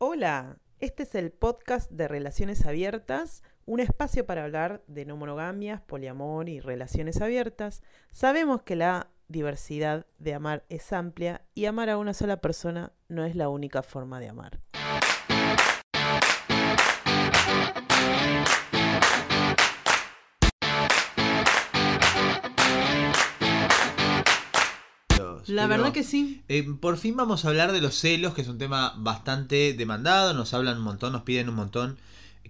Hola, este es el podcast de Relaciones Abiertas, un espacio para hablar de no monogamias, poliamor y relaciones abiertas. Sabemos que la diversidad de amar es amplia y amar a una sola persona no es la única forma de amar. La verdad que sí. eh, por fin vamos a hablar de los celos, que es un tema bastante demandado. Nos hablan un montón, nos piden un montón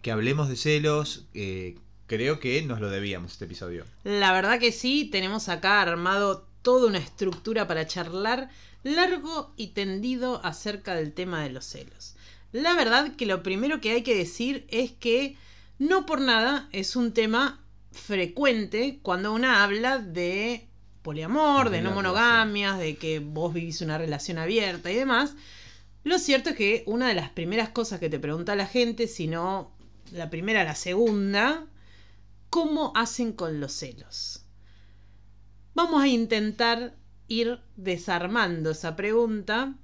que hablemos de celos. eh, creo que nos lo debíamos este episodio. La verdad que sí. Tenemos acá armado toda una estructura para charlar largo y tendido acerca del tema de los celos. La verdad que lo primero que hay que decir es que no por nada es un tema frecuente cuando una habla de poliamor, de no monogamias, de que vos vivís una relación abierta y demás. Lo cierto es que una de las primeras cosas que te pregunta la gente, si no la primera, la segunda, ¿cómo hacen con los celos? Vamos a intentar ir desarmando esa pregunta,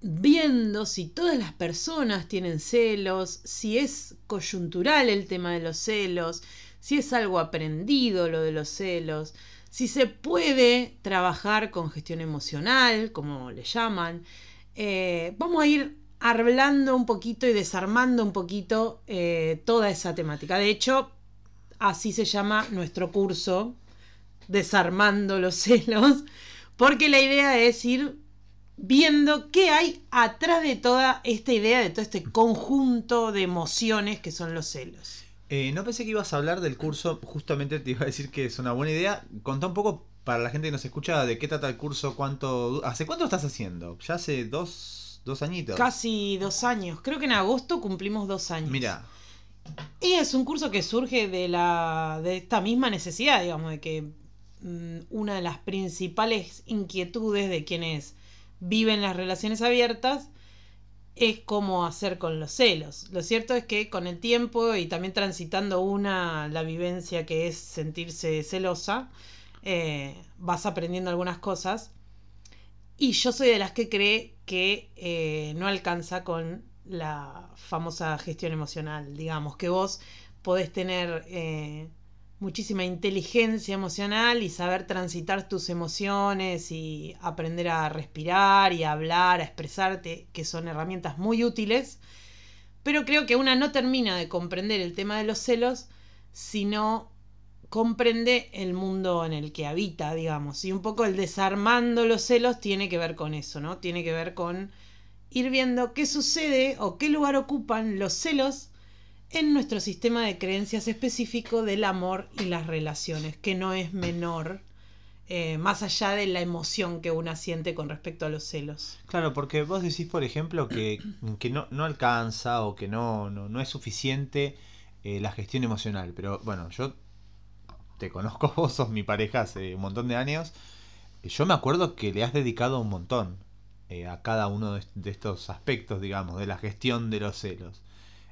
viendo si todas las personas tienen celos, si es coyuntural el tema de los celos, si es algo aprendido lo de los celos, si se puede trabajar con gestión emocional, como le llaman. Eh, vamos a ir hablando un poquito y desarmando un poquito eh, toda esa temática. De hecho, así se llama nuestro curso, Desarmando los celos, porque la idea es ir viendo qué hay atrás de toda esta idea, de todo este conjunto de emociones que son los celos. Eh, no pensé que ibas a hablar del curso, justamente te iba a decir que es una buena idea. Contá un poco para la gente que nos escucha de qué trata el curso, cuánto... ¿Hace cuánto estás haciendo? Ya hace dos, dos añitos. Casi dos años, creo que en agosto cumplimos dos años. Mira, Y es un curso que surge de la de esta misma necesidad, digamos, de que mm, una de las principales inquietudes de quienes viven las relaciones abiertas es cómo hacer con los celos. Lo cierto es que con el tiempo y también transitando una la vivencia que es sentirse celosa, eh, vas aprendiendo algunas cosas. Y yo soy de las que cree que eh, no alcanza con la famosa gestión emocional. Digamos, que vos podés tener eh, muchísima inteligencia emocional y saber transitar tus emociones y aprender a respirar y a hablar, a expresarte, que son herramientas muy útiles. Pero creo que una no termina de comprender el tema de los celos si no comprende el mundo en el que habita, digamos. Y un poco el desarmando los celos tiene que ver con eso, ¿no? Tiene que ver con ir viendo qué sucede o qué lugar ocupan los celos en nuestro sistema de creencias específico del amor y las relaciones, que no es menor, eh, más allá de la emoción que una siente con respecto a los celos. claro, porque vos decís, por ejemplo, que, que no, no alcanza o que no, no, no es suficiente eh, la gestión emocional. Pero bueno, yo te conozco, vos sos mi pareja hace un montón de años. Yo me acuerdo que le has dedicado un montón eh, a cada uno de estos aspectos, digamos, de la gestión de los celos.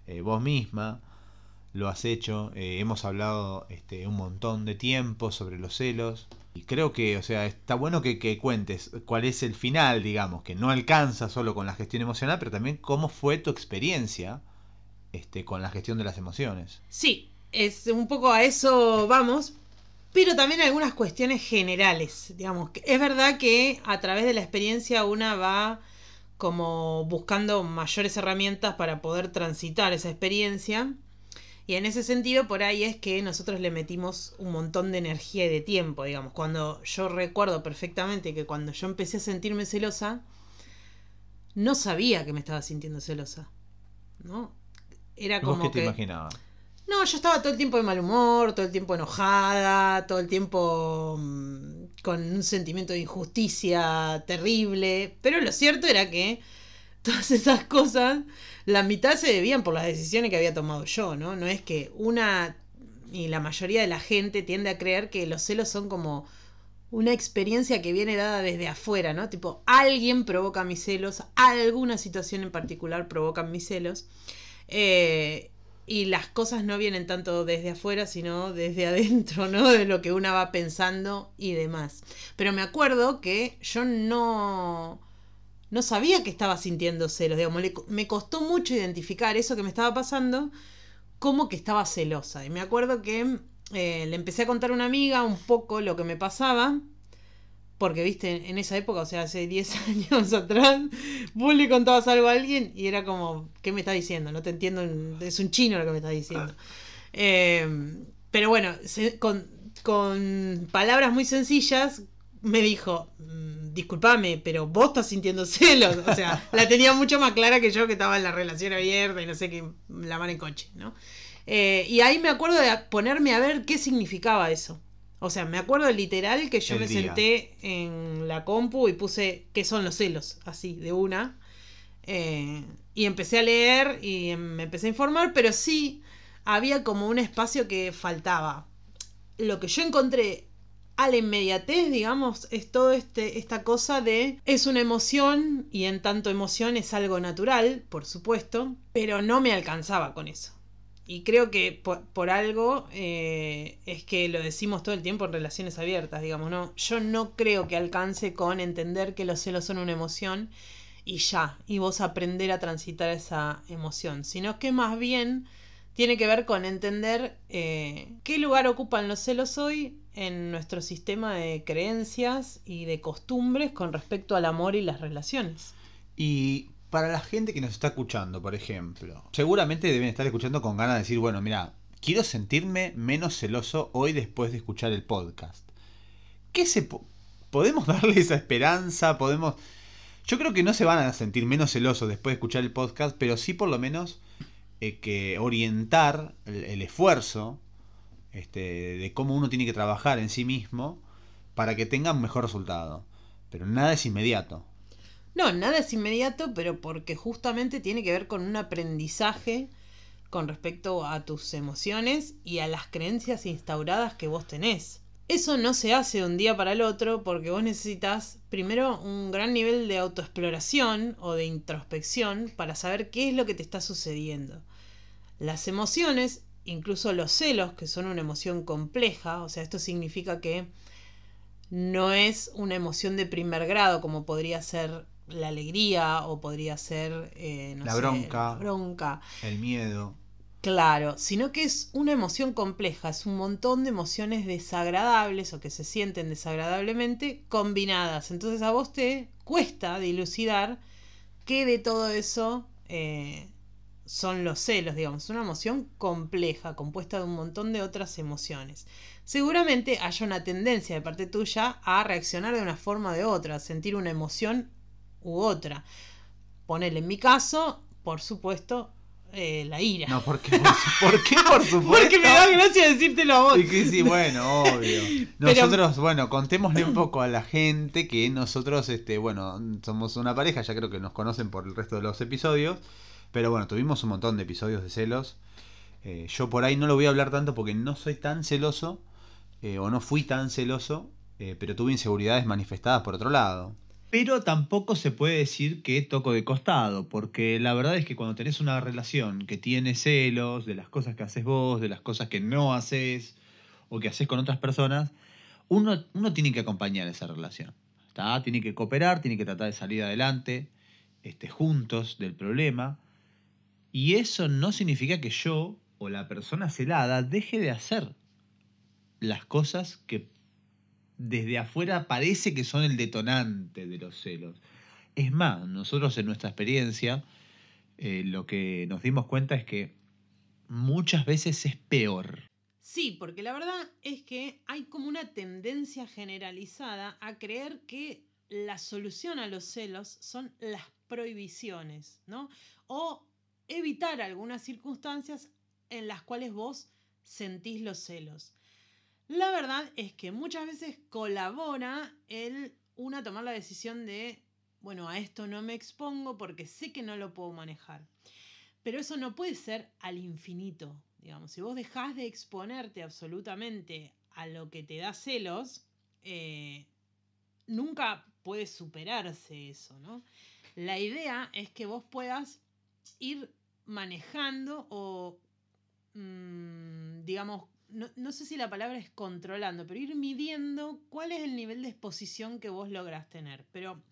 Eh, vos misma lo has hecho, eh, hemos hablado este, un montón de tiempo sobre los celos. Y creo que, o sea, está bueno que, que cuentes cuál es el final, digamos, que no alcanza solo con la gestión emocional, pero también cómo fue tu experiencia este, con la gestión de las emociones. Sí, es un poco a eso vamos, pero también algunas cuestiones generales, digamos. Es verdad que a través de la experiencia una va como buscando mayores herramientas para poder transitar esa experiencia. Y en ese sentido, por ahí es que nosotros le metimos un montón de energía y de tiempo, digamos. Cuando yo recuerdo perfectamente que cuando yo empecé a sentirme celosa, no sabía que me estaba sintiendo celosa. ¿No? Era ¿Vos como qué te que... imaginabas? No, yo estaba todo el tiempo de mal humor, todo el tiempo enojada, todo el tiempo mm, con un sentimiento de injusticia terrible. Pero lo cierto era que todas esas cosas, la mitad se debían por las decisiones que había tomado yo, ¿no? No es que una y la mayoría de la gente tiende a creer que los celos son como una experiencia que viene dada desde afuera, ¿no? Tipo, alguien provoca mis celos, alguna situación en particular provoca mis celos. Eh, y las cosas no vienen tanto desde afuera, sino desde adentro, ¿no? De lo que una va pensando y demás. Pero me acuerdo que yo no, no sabía que estaba sintiendo celos, digamos, le- me costó mucho identificar eso que me estaba pasando como que estaba celosa. Y me acuerdo que eh, le empecé a contar a una amiga un poco lo que me pasaba, porque, viste, en esa época, o sea, hace 10 años atrás, vos le contabas algo a alguien y era como, ¿qué me está diciendo? No te entiendo, es un chino lo que me está diciendo. Eh, pero bueno, se- con, con palabras muy sencillas, me dijo, "Mm, disculpame, pero vos estás sintiendo celos. O sea, la tenía mucho más clara que yo que estaba en la relación abierta y no sé qué, la mano en coche, ¿no? Eh, y ahí me acuerdo de ponerme a ver qué significaba eso. O sea, me acuerdo literal que yo El me día. senté en la compu y puse qué son los celos, así, de una. Eh, y empecé a leer y em, me empecé a informar, pero sí había como un espacio que faltaba. Lo que yo encontré a la inmediatez, digamos, es todo este, esta cosa de es una emoción y en tanto emoción es algo natural, por supuesto, pero no me alcanzaba con eso. Y creo que por, por algo eh, es que lo decimos todo el tiempo en relaciones abiertas, digamos, ¿no? Yo no creo que alcance con entender que los celos son una emoción y ya, y vos aprender a transitar esa emoción, sino que más bien tiene que ver con entender eh, qué lugar ocupan los celos hoy en nuestro sistema de creencias y de costumbres con respecto al amor y las relaciones. Y para la gente que nos está escuchando, por ejemplo, seguramente deben estar escuchando con ganas de decir, bueno, mira, quiero sentirme menos celoso hoy después de escuchar el podcast. ¿Qué se po- podemos darle esa esperanza? Podemos Yo creo que no se van a sentir menos celosos después de escuchar el podcast, pero sí por lo menos eh, que orientar el, el esfuerzo este, de cómo uno tiene que trabajar en sí mismo para que tenga un mejor resultado. Pero nada es inmediato. No, nada es inmediato, pero porque justamente tiene que ver con un aprendizaje con respecto a tus emociones y a las creencias instauradas que vos tenés. Eso no se hace de un día para el otro porque vos necesitas primero un gran nivel de autoexploración o de introspección para saber qué es lo que te está sucediendo. Las emociones, incluso los celos, que son una emoción compleja, o sea, esto significa que no es una emoción de primer grado como podría ser la alegría o podría ser eh, no La sé, bronca. la bronca. El miedo. Claro, sino que es una emoción compleja, es un montón de emociones desagradables o que se sienten desagradablemente combinadas. Entonces a vos te cuesta dilucidar qué de todo eso eh, son los celos, digamos. Es una emoción compleja, compuesta de un montón de otras emociones. Seguramente haya una tendencia de parte tuya a reaccionar de una forma o de otra, a sentir una emoción u otra. Ponele en mi caso, por supuesto, eh, la ira. No, ¿por qué? Por, su- ¿por qué, por supuesto? Porque me da gracia decírtelo a vos. Y que sí, bueno, obvio. Pero- Nosotros, bueno, contémosle un poco a la gente que nosotros, este, bueno, somos una pareja, ya creo que nos conocen por el resto de los episodios, pero bueno, tuvimos un montón de episodios de celos. Eh, yo por ahí no lo voy a hablar tanto porque no soy tan celoso, eh, o no fui tan celoso, eh, pero tuve inseguridades manifestadas por otro lado. Pero tampoco se puede decir que toco de costado, porque la verdad es que cuando tenés una relación que tiene celos de las cosas que haces vos, de las cosas que no haces o que haces con otras personas, uno, uno tiene que acompañar esa relación. Tiene que cooperar, tiene que tratar de salir adelante este, juntos del problema. Y eso no significa que yo o la persona celada deje de hacer las cosas que desde afuera parece que son el detonante de los celos. Es más, nosotros en nuestra experiencia eh, lo que nos dimos cuenta es que muchas veces es peor. Sí, porque la verdad es que hay como una tendencia generalizada a creer que la solución a los celos son las prohibiciones, ¿no? O evitar algunas circunstancias en las cuales vos sentís los celos. La verdad es que muchas veces colabora el una tomar la decisión de, bueno, a esto no me expongo porque sé que no lo puedo manejar. Pero eso no puede ser al infinito. Digamos, si vos dejás de exponerte absolutamente a lo que te da celos, eh, nunca puede superarse eso, ¿no? La idea es que vos puedas ir manejando o, mm, digamos, no, no sé si la palabra es controlando, pero ir midiendo cuál es el nivel de exposición que vos lográs tener. Pero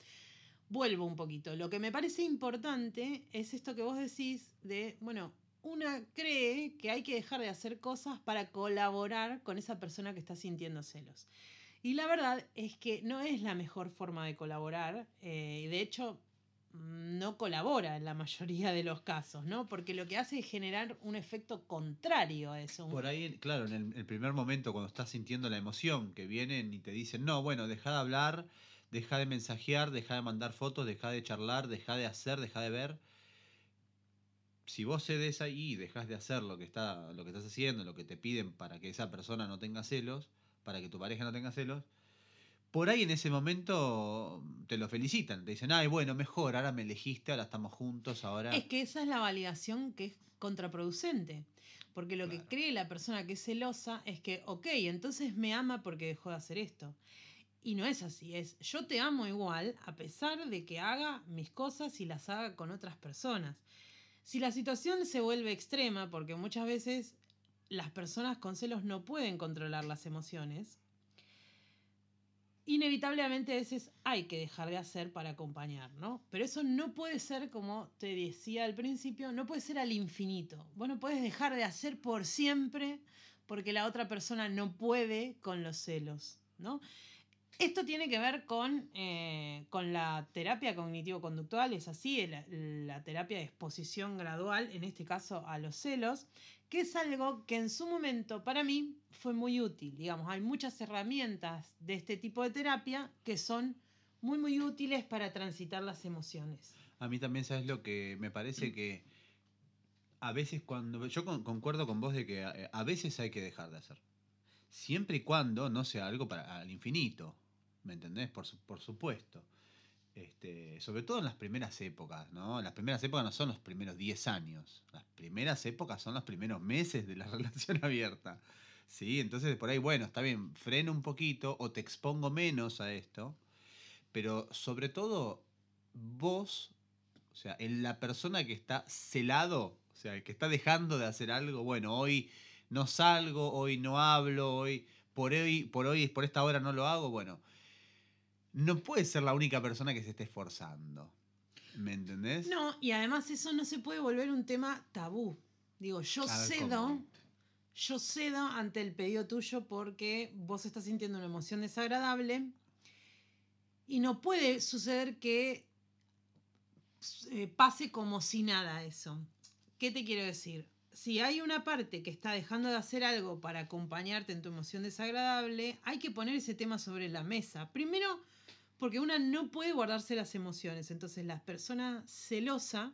vuelvo un poquito. Lo que me parece importante es esto que vos decís de, bueno, una cree que hay que dejar de hacer cosas para colaborar con esa persona que está sintiendo celos. Y la verdad es que no es la mejor forma de colaborar. Eh, de hecho, no colabora en la mayoría de los casos, ¿no? Porque lo que hace es generar un efecto contrario a eso. Por ahí, claro, en el, primer momento, cuando estás sintiendo la emoción, que vienen y te dicen, no, bueno, deja de hablar, deja de mensajear, deja de mandar fotos, deja de charlar, deja de hacer, deja de ver. Si vos cedes ahí y dejas de hacer lo que, está, lo que estás haciendo, lo que te piden para que esa persona no tenga celos, para que tu pareja no tenga celos, por ahí en ese momento te lo felicitan, te dicen, ay, bueno, mejor, ahora me elegiste, ahora estamos juntos, ahora... Es que esa es la validación que es contraproducente, porque lo que cree la persona que es celosa es que, ok, entonces me ama porque dejó de hacer esto. Y no es así, es yo te amo igual a pesar de que haga mis cosas y las haga con otras personas. Si la situación se vuelve extrema, porque muchas veces las personas con celos no pueden controlar las emociones, inevitablemente a veces hay que dejar de hacer para acompañar, ¿no? Pero eso no puede ser, como te decía al principio, no puede ser al infinito. Vos no puedes dejar de hacer por siempre porque la otra persona no puede con los celos, ¿no? Esto tiene que ver con, eh, con la terapia cognitivo-conductual, es así, la, terapia de exposición gradual, en este caso a los celos, que es algo que en su momento para mí fue muy útil. Digamos, hay muchas herramientas de este tipo de terapia que son muy, muy útiles para transitar las emociones. A mí también, ¿sabes lo que me parece que a veces cuando... Yo concuerdo con vos de que a, veces hay que dejar de hacer. Siempre y cuando no sea algo para al infinito. ¿Me entendés? Por, por supuesto. Este, sobre todo en las primeras épocas, ¿no? Las primeras épocas no son los primeros 10 años. Las primeras épocas son los primeros meses de la relación abierta. ¿Sí? Entonces, por ahí, bueno, está bien, freno un poquito o te expongo menos a esto. Pero sobre todo, vos, o sea, en la persona que está celado, o sea, que está dejando de hacer algo, bueno, hoy no salgo, hoy no hablo, hoy, por hoy, por hoy, por esta hora no lo hago, bueno no puede ser la única persona que se esté esforzando. ¿Me entendés? No, y además eso no se puede volver un tema tabú. Digo, yo cedo, yo cedo ante el pedido tuyo porque vos estás sintiendo una emoción desagradable y no puede suceder que eh, pase como si nada eso. ¿Qué te quiero decir? Si hay una parte que está dejando de hacer algo para acompañarte en tu emoción desagradable, hay que poner ese tema sobre la mesa. Primero, porque una no puede guardarse las emociones. Entonces la persona celosa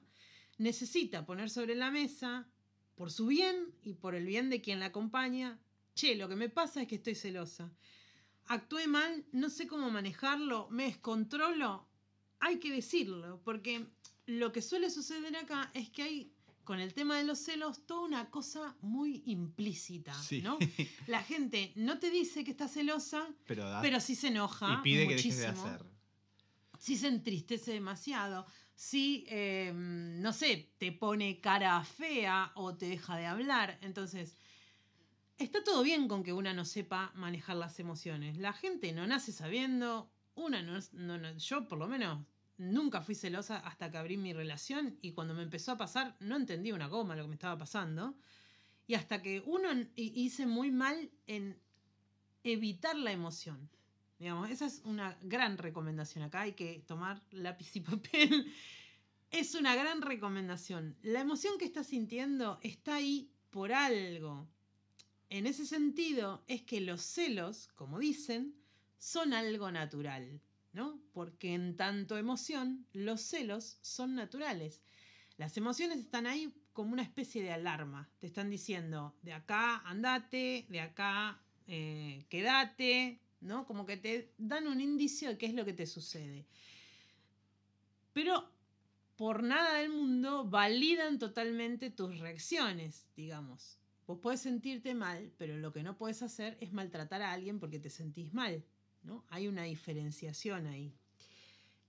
necesita poner sobre la mesa, por su bien y por el bien de quien la acompaña, che, lo que me pasa es que estoy celosa. Actué mal, no sé cómo manejarlo, me descontrolo. Hay que decirlo, porque lo que suele suceder acá es que hay con el tema de los celos toda una cosa muy implícita, ¿no? La gente no te dice que está celosa, pero, sí se enoja. Y pide que dejes de hacer. Sí se entristece demasiado. Sí, em, no sé, te pone cara fea o te deja de hablar. Entonces, está todo bien con que una no sepa manejar las emociones. La gente no nace sabiendo, una no, no yo por lo menos nunca fui celosa hasta que abrí mi relación y cuando me empezó a pasar no entendí una goma lo que me estaba pasando. Y hasta que uno hice muy mal en evitar la emoción. Digamos, esa es una gran recomendación. Acá hay que tomar lápiz y papel. Es una gran recomendación. La emoción que estás sintiendo está ahí por algo. En ese sentido, es que los celos, como dicen, son algo natural. ¿No? Porque en tanto emoción, los celos son naturales. Las emociones están ahí como una especie de alarma. Te están diciendo, de acá andate, de acá eh, quédate, ¿no? Como que te dan un indicio de qué es lo que te sucede. Pero por nada del mundo validan totalmente tus reacciones, digamos. Vos podés sentirte mal, pero lo que no puedes hacer es maltratar a alguien porque te sentís mal. ¿No? Hay una diferenciación ahí.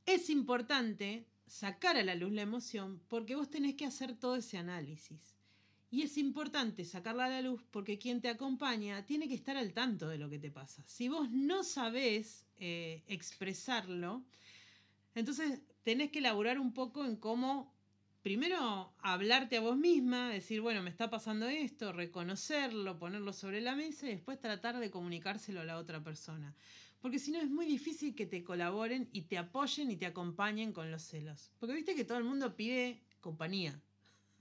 Es importante sacar a la luz la emoción porque vos tenés que hacer todo ese análisis. Y es importante sacarla a la luz porque quien te acompaña tiene que estar al tanto de lo que te pasa. Si vos no sabés eh, expresarlo, entonces tenés que elaborar un poco en cómo, primero, hablarte a vos misma, decir, bueno, me está pasando esto, reconocerlo, ponerlo sobre la mesa y después tratar de comunicárselo a la otra persona. Porque si no es muy difícil que te colaboren y te apoyen y te acompañen con los celos. Porque viste que todo el mundo pide compañía.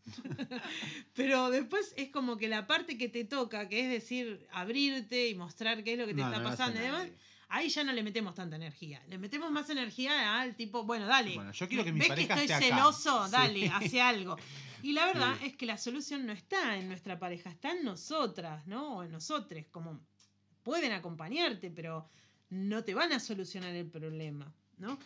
Pero después es como que la parte que te toca, que es decir, abrirte y mostrar qué es lo que te No, está no pasando y demás, ahí ya no le metemos tanta energía. Le metemos más energía al tipo, bueno, dale. Bueno, yo quiero que mi ¿Ves pareja que estoy esté acá? celoso? Sí. Dale, hace algo. Y la verdad Sí. es que la solución no está en nuestra pareja, está en nosotras, ¿no? O en nosotros, como pueden acompañarte, pero no te van a solucionar el problema, ¿no?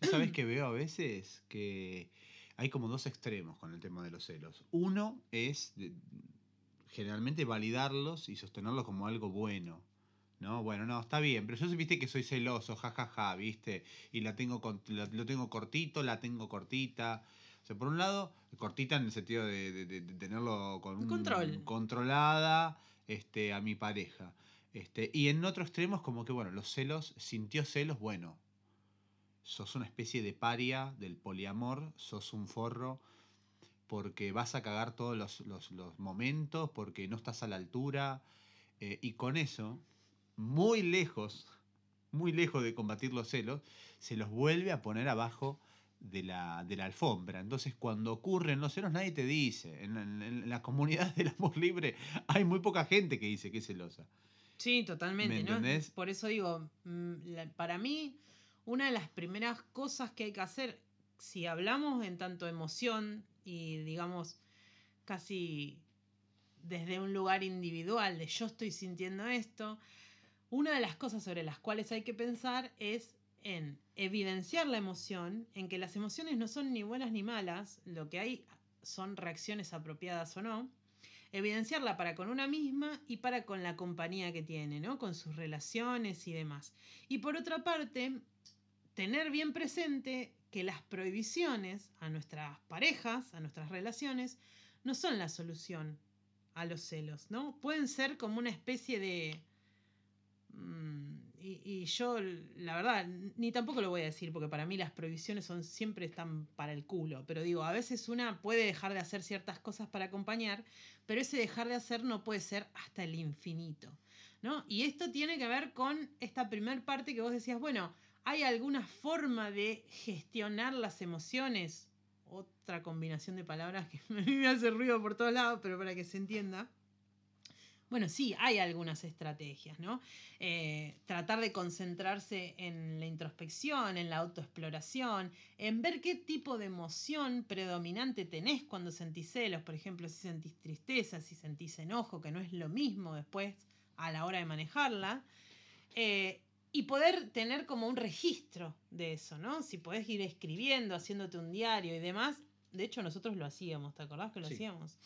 ¿No sabes que veo a veces? Que hay como dos extremos con el tema de los celos. Uno es de- generalmente validarlos y sostenerlos como algo bueno. ¿No? Bueno, no, está bien, pero yo viste que soy celoso, jajaja, ¿viste? Y la tengo con- la- lo tengo cortito, la tengo cortita. O sea, por un lado, cortita en el sentido de, de- de- de tenerlo con un Control. controlada este, a mi pareja. Este, y en otro extremo es como que, bueno, los celos, sintió celos, bueno, sos una especie de paria del poliamor, sos un forro porque vas a cagar todos los, los- momentos, porque no estás a la altura. eh, y con eso, muy lejos, muy lejos de combatir los celos, se los vuelve a poner abajo de la, de la alfombra. Entonces, cuando ocurren los celos, nadie te dice. En- en la comunidad del amor libre hay muy poca gente que dice que es celosa. Sí, totalmente, ¿Me ¿no? entendés? Por eso digo, mm, para mí, una de las primeras cosas que hay que hacer, si hablamos en tanto emoción y digamos casi desde un lugar individual de yo estoy sintiendo esto, una de las cosas sobre las cuales hay que pensar es en evidenciar la emoción, en que las emociones no son ni buenas ni malas, lo que hay son reacciones apropiadas o no, evidenciarla para con una misma y para con la compañía que tiene, ¿no? Con sus relaciones y demás. Y por otra parte, tener bien presente que las prohibiciones a nuestras parejas, a nuestras relaciones, no son la solución a los celos, ¿no? Pueden ser como una especie de... mm, y, yo, la verdad, ni tampoco lo voy a decir, porque para mí las prohibiciones son siempre están para el culo. Pero digo, a veces una puede dejar de hacer ciertas cosas para acompañar, pero ese dejar de hacer no puede ser hasta el infinito. ¿no? Y esto tiene que ver con esta primer parte que vos decías, bueno, ¿hay alguna forma de gestionar las emociones? Otra combinación de palabras que me hace ruido por todos lados, pero para que se entienda. Bueno, sí, hay algunas estrategias, ¿no? Eh, tratar de concentrarse en la introspección, en la autoexploración, en ver qué tipo de emoción predominante tenés cuando sentís celos, por ejemplo, si sentís tristeza, si sentís enojo, que no es lo mismo después a la hora de manejarla. Eh, y poder tener como un registro de eso, ¿no? Si podés ir escribiendo, haciéndote un diario y demás. De hecho, nosotros lo hacíamos, ¿te acordás que lo Sí. hacíamos?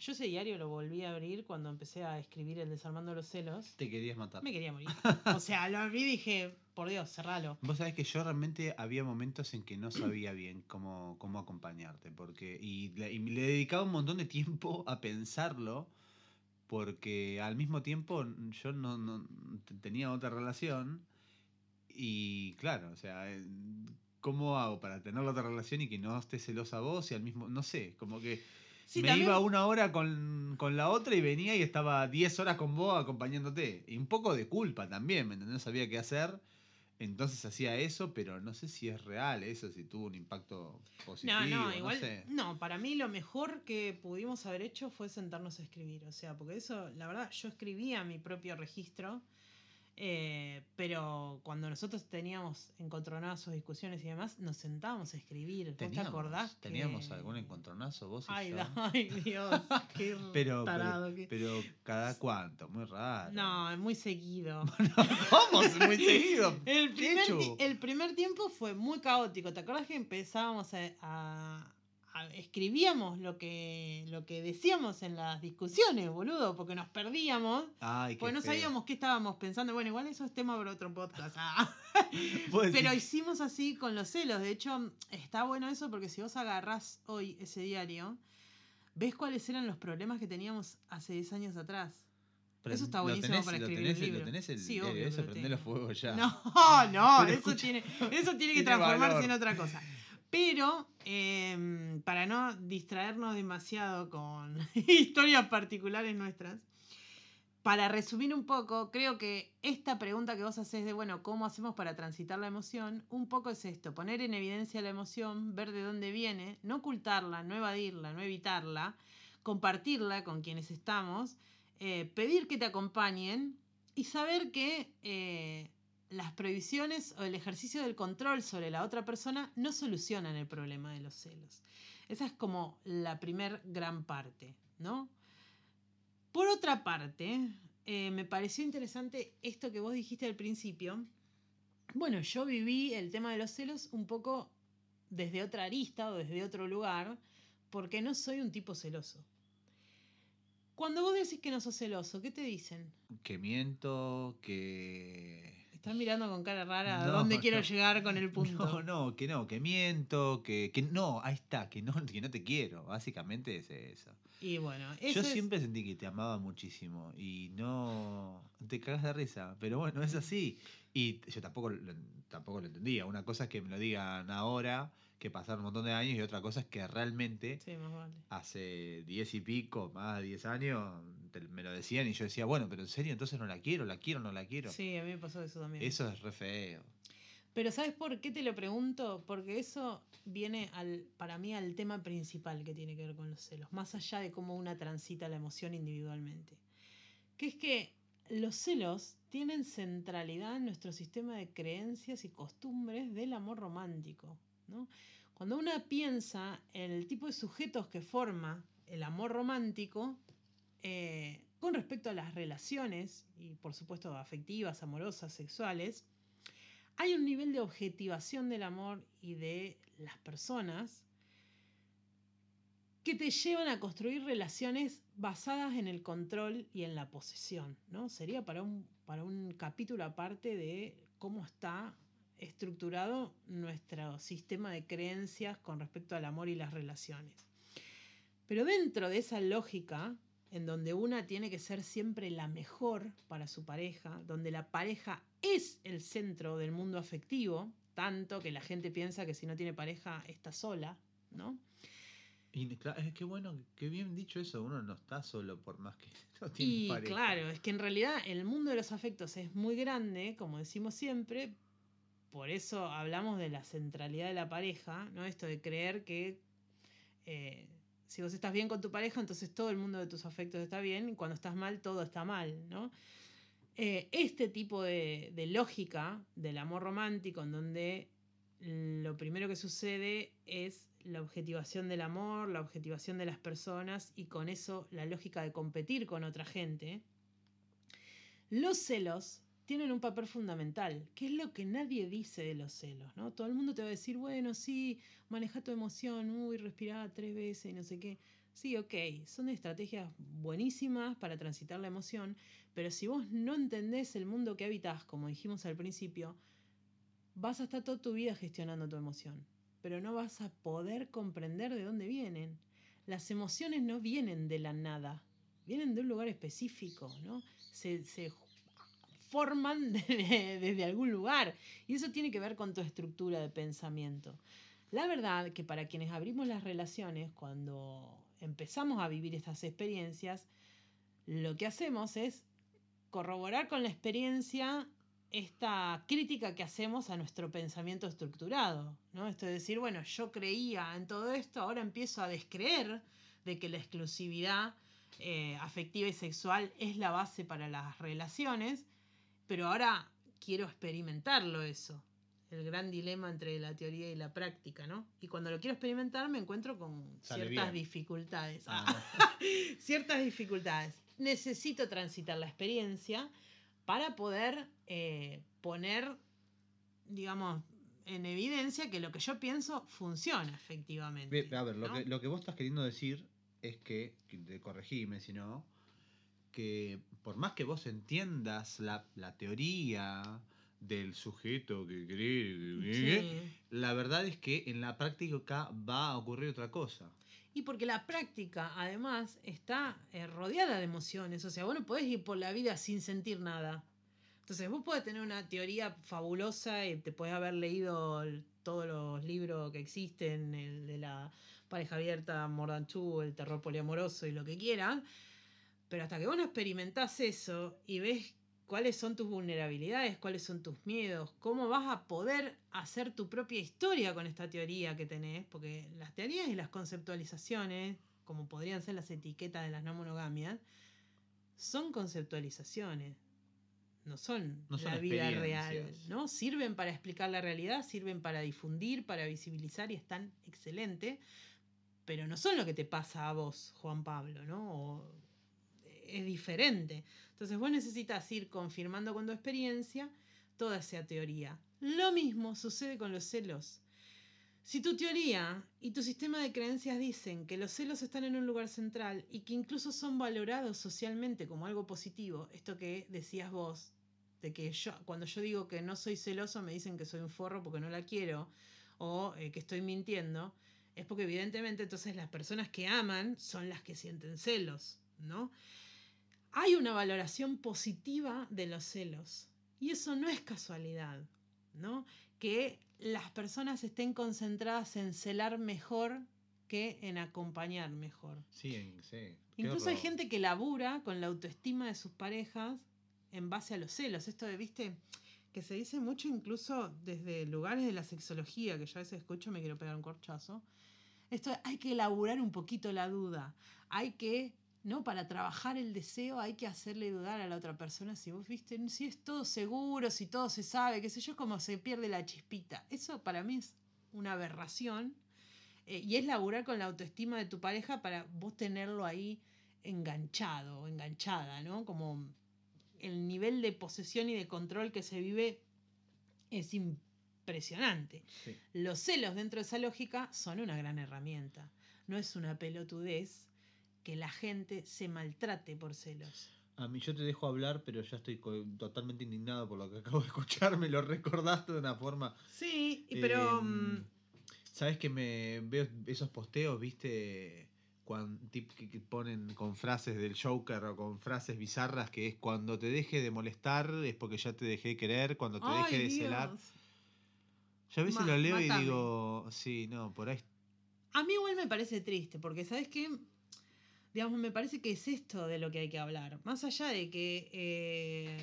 Yo ese diario lo volví a abrir cuando empecé a escribir el Desarmando los celos. Te querías matar. Me quería morir. O sea, lo abrí y dije, por Dios, cerralo. Vos sabés que yo realmente había momentos en que no sabía bien cómo, cómo acompañarte, porque y le, y le dedicaba un montón de tiempo a pensarlo, porque al mismo tiempo yo no, no- tenía otra relación y claro, o sea, eh, ¿cómo hago para tener la otra relación y que no esté celosa vos y al mismo, no sé, como que Sí, me también- iba una hora con, con la otra y venía y estaba 10 horas con vos acompañándote. Y un poco de culpa también, ¿me entendés? No sabía qué hacer. Entonces hacía eso, pero no sé si es real eso, si tuvo un impacto positivo. No, no, no igual. sé. No, para mí lo mejor que pudimos haber hecho fue sentarnos a escribir. O sea, porque eso, la verdad, yo escribía mi propio registro. Eh, pero cuando nosotros teníamos encontronazos, discusiones y demás, nos sentábamos a escribir. ¿Vos te Teníamos, acordás? que- teníamos algún encontronazo vos y Ay, yo. ay, Dios, qué Pero, tarado pero, que- pero cada cuánto, muy raro. No, muy seguido. ¿Cómo? Muy seguido. El primer, el primer tiempo fue muy caótico. ¿Te acuerdas que empezábamos a- escribíamos lo que, lo que decíamos en las discusiones, boludo? Porque nos perdíamos. Ay, Porque no feo. sabíamos qué estábamos pensando. Bueno, igual eso es tema para otro podcast. ah. Pero hicimos así con los celos. De hecho, está bueno eso porque si vos agarrás hoy ese diario, ves cuáles eran los problemas que teníamos hace 10 años atrás. Pero eso está ¿lo buenísimo tenés- para escribir tenés- un libro. ¿Lo tenés el Sí, obvio ese? lo tengo. fuego ya. No, no, eso tiene, eso tiene que tiene transformarse valor. en otra cosa. Pero, em, para no distraernos demasiado con historias particulares nuestras, para resumir un poco, creo que esta pregunta que vos haces de, bueno, ¿cómo hacemos para transitar la emoción? Un poco es esto, poner en evidencia la emoción, ver de dónde viene, no ocultarla, no evadirla, no evitarla, compartirla con quienes estamos, eh, pedir que te acompañen y saber que eh, las prohibiciones o el ejercicio del control sobre la otra persona no solucionan el problema de los celos. Esa es como la primer gran parte, ¿no? Por otra parte, eh, me pareció interesante esto que vos dijiste al principio. Bueno, yo viví el tema de los celos un poco desde otra arista o desde otro lugar, porque no soy un tipo celoso. Cuando vos decís que no sos celoso, ¿qué te dicen? Que miento, que Estás mirando con cara rara a dónde quiero llegar con el punto. No, no, que no, que miento, que, que no, ahí está, que no, que no te quiero. Básicamente es eso. Y bueno, Yo siempre sentí que te amaba muchísimo y no te cagas de risa, pero bueno, es así. Y yo tampoco, tampoco lo entendía. Una cosa es que me lo digan ahora, que pasaron un montón de años, y otra cosa es que realmente hace diez y pico, más de diez años, me lo decían y yo decía, bueno, pero en serio, entonces no la quiero, la quiero, no la quiero. Sí, a mí me pasó eso también. Eso es re feo. Pero ¿sabes por qué te lo pregunto? Porque eso viene al, para mí al tema principal que tiene que ver con los celos, más allá de cómo una transita la emoción individualmente. Que es que los celos tienen centralidad en nuestro sistema de creencias y costumbres del amor romántico. Cuando una piensa en el tipo de sujetos que forma el amor romántico, eh, con respecto a las relaciones, y por supuesto afectivas, amorosas, sexuales, hay un nivel de objetivación del amor y de las personas que te llevan a construir relaciones basadas en el control y en la posesión. ¿no? Sería para un, para un capítulo aparte de cómo está estructurado nuestro sistema de creencias con respecto al amor y las relaciones. Pero dentro de esa lógica, en donde una tiene que ser siempre la mejor para su pareja, donde la pareja es el centro del mundo afectivo, tanto que la gente piensa que si no tiene pareja está sola, ¿no? Y es que bueno, qué bien dicho eso, uno no está solo por más que no tiene y claro, es que en realidad el mundo de los afectos es muy grande, como decimos siempre, por eso hablamos de la centralidad de la pareja, ¿no? Esto de creer que eh, si vos estás bien con tu pareja, entonces todo el mundo de tus afectos está bien, y cuando estás mal, todo está mal, ¿no? Eh, este tipo de, de lógica del amor romántico, en donde lo primero que sucede es la objetivación del amor, la objetivación de las personas y con eso la lógica de competir con otra gente, los celos tienen un papel fundamental, que es lo que nadie dice de los celos, ¿no? Todo el mundo te va a decir, bueno, sí, maneja tu emoción, uy, respira tres veces y no sé qué. Sí, ok, son estrategias buenísimas para transitar la emoción, pero si vos no entendés el mundo que habitas, como dijimos al principio, vas a estar toda tu vida gestionando tu emoción, pero no vas a poder comprender de dónde vienen. Las emociones no vienen de la nada, vienen de un lugar específico, ¿no? Forman desde, algún lugar y eso tiene que ver con tu estructura de pensamiento. La verdad que para quienes abrimos las relaciones, cuando empezamos a vivir estas experiencias, lo que hacemos es corroborar con la experiencia esta crítica que hacemos a nuestro pensamiento estructurado, ¿no? Esto de decir, bueno, yo creía en todo esto, ahora empiezo a descreer de que la exclusividad eh, afectiva y sexual es la base para las relaciones, pero ahora quiero experimentarlo eso. El gran dilema entre la teoría y la práctica, ¿no? Y cuando lo quiero experimentar me encuentro con ciertas dificultades. Ah. ciertas dificultades. Necesito transitar la experiencia para poder eh, poner, digamos, en evidencia que lo que yo pienso funciona efectivamente. A ver, lo, que, lo que vos estás queriendo decir es que, corregime si no, que por más que vos entiendas la, teoría del sujeto que cree, la verdad es que en la práctica va a ocurrir otra cosa. Y porque la práctica, además, está eh, rodeada de emociones. O sea, vos no podés ir por la vida sin sentir nada. Entonces vos podés tener una teoría fabulosa y te podés haber leído todos los libros que existen, el de la pareja abierta, Mordanchú, el terror poliamoroso y lo que quieras, pero hasta que vos no experimentás eso y ves cuáles son tus vulnerabilidades, cuáles son tus miedos, cómo vas a poder hacer tu propia historia con esta teoría que tenés, porque las teorías y las conceptualizaciones, como podrían ser las etiquetas de las no monogamias, son conceptualizaciones, no son No son la vida real. ¿no? Sirven para explicar la realidad, sirven para difundir, para visibilizar y están excelentes, pero no son lo que te pasa a vos, Juan Pablo, ¿no? O- es diferente. Entonces vos necesitas ir confirmando con tu experiencia toda esa teoría. Lo mismo sucede con los celos. Si tu teoría y tu sistema de creencias dicen que los celos están en un lugar central y que incluso son valorados socialmente como algo positivo, esto que decías vos, de que yo, cuando yo digo que no soy celoso me dicen que soy un forro porque no la quiero o eh, que estoy mintiendo, es porque evidentemente entonces las personas que aman son las que sienten celos, ¿no? Hay una valoración positiva de los celos y eso no es casualidad, ¿no? Que las personas estén concentradas en celar mejor que en acompañar mejor. Sí, sí. Incluso hay gente que labura con la autoestima de sus parejas en base a los celos. Esto de, viste, que se dice mucho incluso desde lugares de la sexología, que yo a veces escucho me quiero pegar un corchazo. Esto de, hay que elaborar un poquito la duda. Hay que, ¿no? Para trabajar el deseo hay que hacerle dudar a la otra persona si vos viste, si es todo seguro, si todo se sabe, qué sé yo, como se pierde la chispita. Eso para mí es una aberración. Eh, y es laburar con la autoestima de tu pareja para vos tenerlo ahí enganchado o enganchada, ¿no? Como el nivel de posesión y de control que se vive es impresionante. Sí. Los celos dentro de esa lógica son una gran herramienta. No es una pelotudez que la gente se maltrate por celos. A mí yo te dejo hablar, pero ya estoy totalmente indignado por lo que acabo de escuchar. Me lo recordaste de una forma. Sí, pero... Mm, Sabes que me veo esos posteos, viste, que, que ponen con frases del Joker o con frases bizarras que es cuando te deje de molestar es porque ya te dejé de querer, cuando te ay, deje de celar. Yo a veces Ma- lo leo y digo, sí, no, por ahí. A mí igual me parece triste, porque ¿sabes qué? Me parece que es esto de lo que hay que hablar. Más allá de que, eh,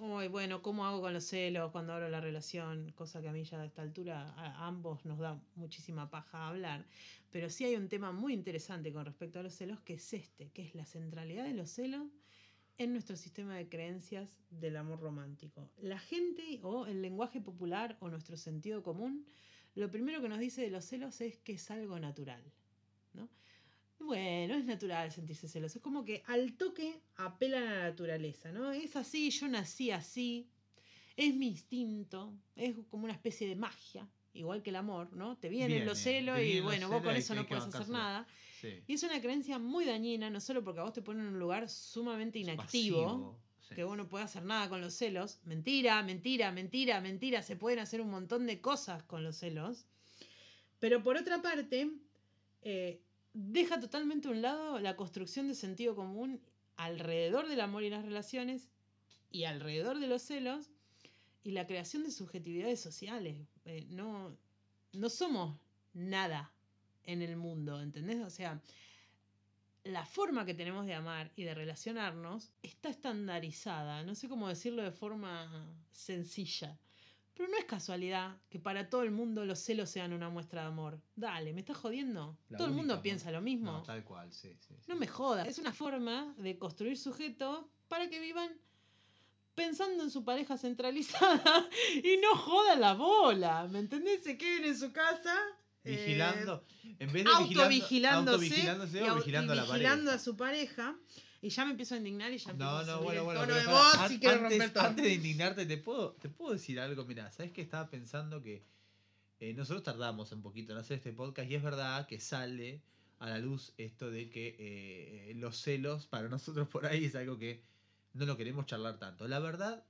"Ay, bueno, ¿cómo hago con los celos cuando abro la relación? Cosa que a mí ya a esta altura a ambos nos da muchísima paja hablar. Pero sí hay un tema muy interesante con respecto a los celos, que es este, que es la centralidad de los celos en nuestro sistema de creencias del amor romántico. La gente o el lenguaje popular o nuestro sentido común lo primero que nos dice de los celos es que es algo natural, ¿no? Bueno, es natural sentirse celoso. Es como que al toque apelan a la naturaleza, ¿no? Es así, yo nací así, es mi instinto, es como una especie de magia, igual que el amor, ¿no? Te vienen Viene, los celos y bueno, vos con eso no puedes hacer nada. Sí. Y es una creencia muy dañina, no solo porque a vos te ponen en un lugar sumamente inactivo, Pasivo, sí. que vos no puedes hacer nada con los celos. Mentira, mentira, mentira, mentira. Se pueden hacer un montón de cosas con los celos. Pero por otra parte, eh, deja totalmente a un lado la construcción de sentido común alrededor del amor y las relaciones y alrededor de los celos y la creación de subjetividades sociales. Eh, no, no somos nada en el mundo, ¿entendés? O sea, la forma que tenemos de amar y de relacionarnos está estandarizada, no sé cómo decirlo de forma sencilla, pero no es casualidad que para todo el mundo los celos sean una muestra de amor. Dale, ¿me estás jodiendo? La todo el mundo ¿no? piensa lo mismo. No, tal cual, sí, sí. sí. No me jodas. Es una forma de construir sujetos para que vivan pensando en su pareja centralizada y no jodan la bola. ¿Me entendés? Se queden en su casa. eh, Vigilando, en vez de autovigilándose autovigilándose y o vigilando y a la vigilando a su pareja. Y ya me empiezo a indignar y ya empiezo No, a no, subir bueno, el bueno. tono de voz an- y quiero antes, romper todo. antes de indignarte, ¿te puedo, te puedo decir algo. Mira, ¿sabes que Estaba pensando que eh, nosotros tardamos un poquito en hacer este podcast y es verdad que sale a la luz esto de que eh, los celos para nosotros por ahí es algo que no lo queremos charlar tanto. La verdad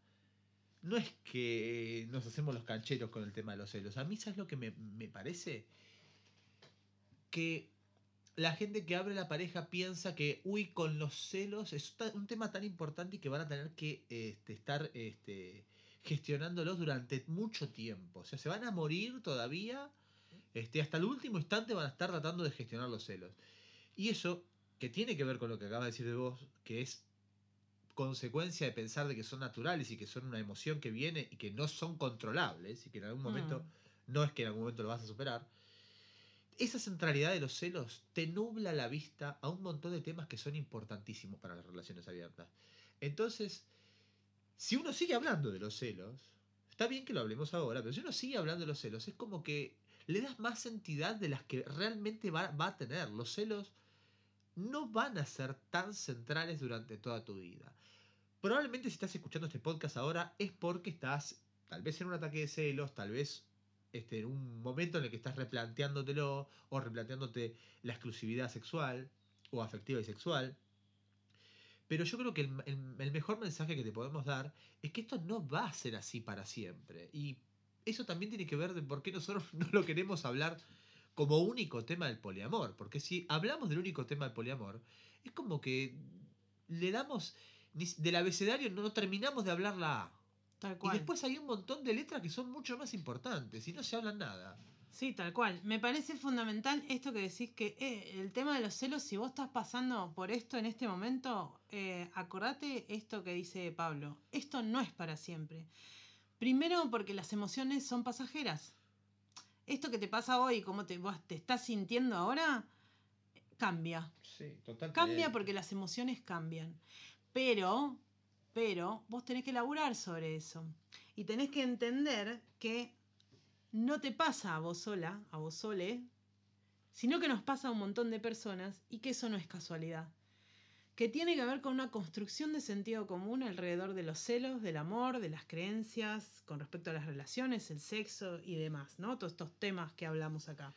no es que nos hacemos los cancheros con el tema de los celos. A mí, ¿sabes lo que me, me parece? Que la gente que abre la pareja piensa que, uy, con los celos es un tema tan importante y que van a tener que este, estar este, gestionándolos durante mucho tiempo. O sea, se van a morir todavía, este, hasta el último instante van a estar tratando de gestionar los celos. Y eso, que tiene que ver con lo que acabas de decir de vos, que es consecuencia de pensar de que son naturales y que son una emoción que viene y que no son controlables y que en algún momento Mm. no es que en algún momento lo vas a superar. Esa centralidad de los celos te nubla la vista a un montón de temas que son importantísimos para las relaciones abiertas. Entonces, si uno sigue hablando de los celos, está bien que lo hablemos ahora, pero si uno sigue hablando de los celos, es como que le das más entidad de las que realmente va, va a tener. Los celos no van a ser tan centrales durante toda tu vida. Probablemente si estás escuchando este podcast ahora es porque estás tal vez en un ataque de celos, tal vez este, en un momento en el que estás replanteándotelo o replanteándote la exclusividad sexual o afectiva y sexual. Pero yo creo que el, mejor mensaje que te podemos dar es que esto no va a ser así para siempre. Y eso también tiene que ver de por qué nosotros no lo queremos hablar como único tema del poliamor. Porque si hablamos del único tema del poliamor, es como que le damos... Del abecedario no terminamos de hablar la A. Tal Y después hay un montón de letras que son mucho más importantes y no se hablan nada. Sí, tal cual. Me parece fundamental esto que decís que eh, el tema de los celos, si vos estás pasando por esto en este momento, eh, acordate esto que dice Pablo. Esto no es para siempre. Primero porque las emociones son pasajeras. Esto que te pasa hoy, cómo te, vos te estás sintiendo ahora, cambia. Sí, totalmente. Cambia porque las emociones cambian. Pero, pero, vos tenés que laburar sobre eso. Y tenés que entender que no te pasa a vos sola, a vos sole, sino que nos pasa a un montón de personas y que eso no es casualidad. Que tiene que ver con una construcción de sentido común alrededor de los celos, del amor, de las creencias, con respecto a las relaciones, el sexo y demás, ¿no? Todos estos temas que hablamos acá.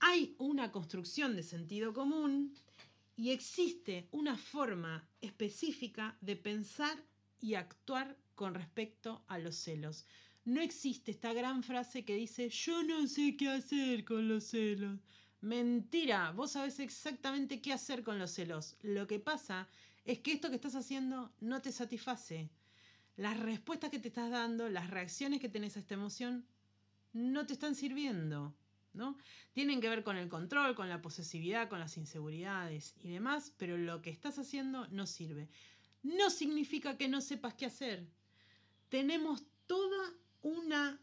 Hay una construcción de sentido común y existe una forma específica de pensar y actuar con respecto a los celos. No existe esta gran frase que dice yo no sé qué hacer con los celos. Mentira, vos sabés exactamente qué hacer con los celos. Lo que pasa es que esto que estás haciendo no te satisface. Las respuestas que te estás dando, las reacciones que tenés a esta emoción, no te están sirviendo. ¿No? Tienen que ver con el control, con la posesividad, con las inseguridades y demás, pero lo que estás haciendo no sirve. No significa que no sepas qué hacer. Tenemos toda una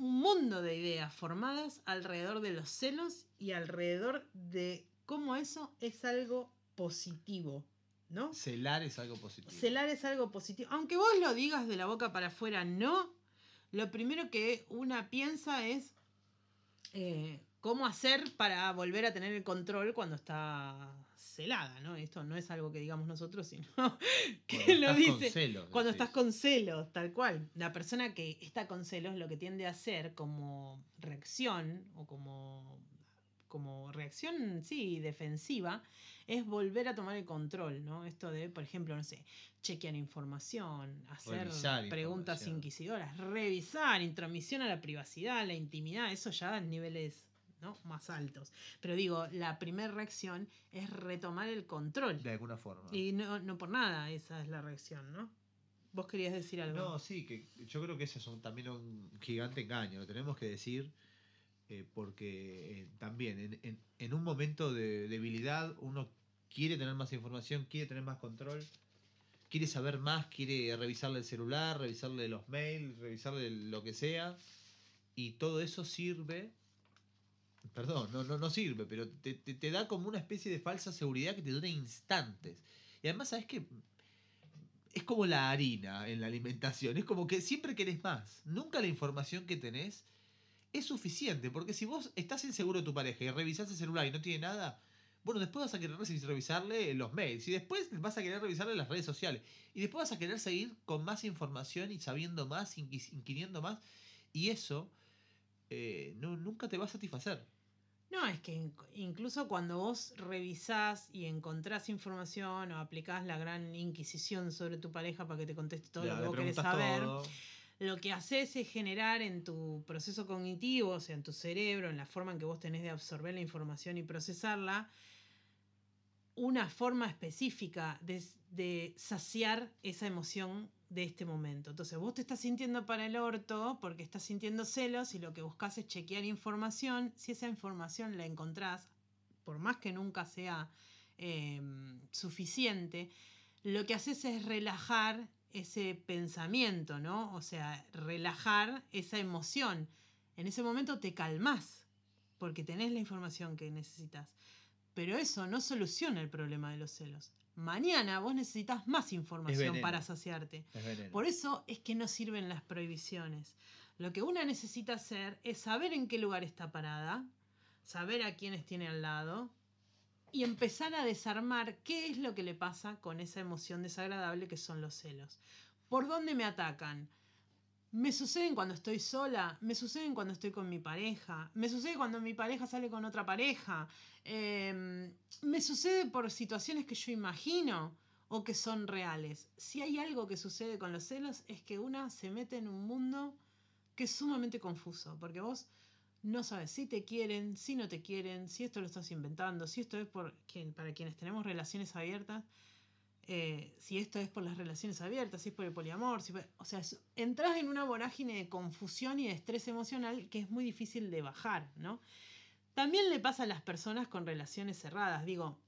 un mundo de ideas formadas alrededor de los celos y alrededor de cómo eso es algo positivo, ¿no? Celar es algo positivo. Celar es algo positivo. Aunque vos lo digas de la boca para afuera, no. Lo primero que una piensa es eh, cómo hacer para volver a tener el control cuando está celada, ¿no? Esto no es algo que digamos nosotros, sino que Cuando lo estás con dice. celos, Cuando decís. estás con celos, tal cual. La persona que está con celos lo que tiende a hacer como reacción o como, como reacción, sí, defensiva, es volver a tomar el control, ¿no? Esto de, por ejemplo, no sé, chequear información, hacer Revisar preguntas información. inquisidoras, revisar, intromisión a la privacidad, la intimidad, eso ya en niveles ¿no? más altos. Pero digo, la primera reacción es retomar el control. De alguna forma. Y no, no por nada esa es la reacción, ¿no? Vos querías decir algo. No, sí, que yo creo que ese es un- también un gigante engaño, lo tenemos que decir, eh, porque eh, también en, un momento de debilidad uno quiere tener más información, quiere tener más control, quiere saber más, quiere revisarle el celular, revisarle los mails, revisarle lo que sea, y todo eso sirve, perdón, no, no, no sirve, pero te, te- te da como una especie de falsa seguridad que te dura instantes. Y además, ¿sabes qué? es como la harina en la alimentación. Es como que siempre querés más. Nunca la información que tenés es suficiente. Porque si vos estás inseguro de tu pareja y revisás el celular y no tiene nada, bueno, después vas a querer revisarle los mails. Y después vas a querer revisarle las redes sociales. Y después vas a querer seguir con más información y sabiendo más, inquiriendo más. Y eso eh, no, nunca te va a satisfacer. No, es que inc- incluso cuando vos revisás y encontrás información o aplicás la gran inquisición sobre tu pareja para que te conteste todo Ya, lo que vos querés saber, todo. Lo que haces es generar en tu proceso cognitivo, o sea, en tu cerebro, en la forma en que vos tenés de absorber la información y procesarla, una forma específica de, saciar esa emoción de este momento. Entonces vos te estás sintiendo para el orto porque estás sintiendo celos y lo que buscas es chequear información. Si esa información la encontrás, por más que nunca sea eh, suficiente, lo que haces es relajar ese pensamiento, ¿no? O sea, relajar esa emoción. En ese momento te calmas porque tenés la información que necesitas. Pero eso no soluciona el problema de los celos. Mañana vos necesitas más información para saciarte. Por eso es que no sirven las prohibiciones. Lo que una necesita hacer es saber en qué lugar está parada, saber a quiénes tiene al lado y empezar a desarmar qué es lo que le pasa con esa emoción desagradable que son los celos. ¿Por dónde me atacan? Me suceden cuando estoy sola, me suceden cuando estoy con mi pareja, me sucede cuando mi pareja sale con otra pareja, em, me sucede por situaciones que yo imagino o que son reales. Si hay algo que sucede con los celos es que una se mete en un mundo que es sumamente confuso, porque vos no sabes si te quieren, si no te quieren, si esto lo estás inventando, si esto es por, para quienes tenemos relaciones abiertas, eh, si esto es por las relaciones abiertas, si es por el poliamor, si o sea, entras en una vorágine de confusión y de estrés emocional que es muy difícil de bajar, ¿no? También le pasa a las personas con relaciones cerradas. Digo,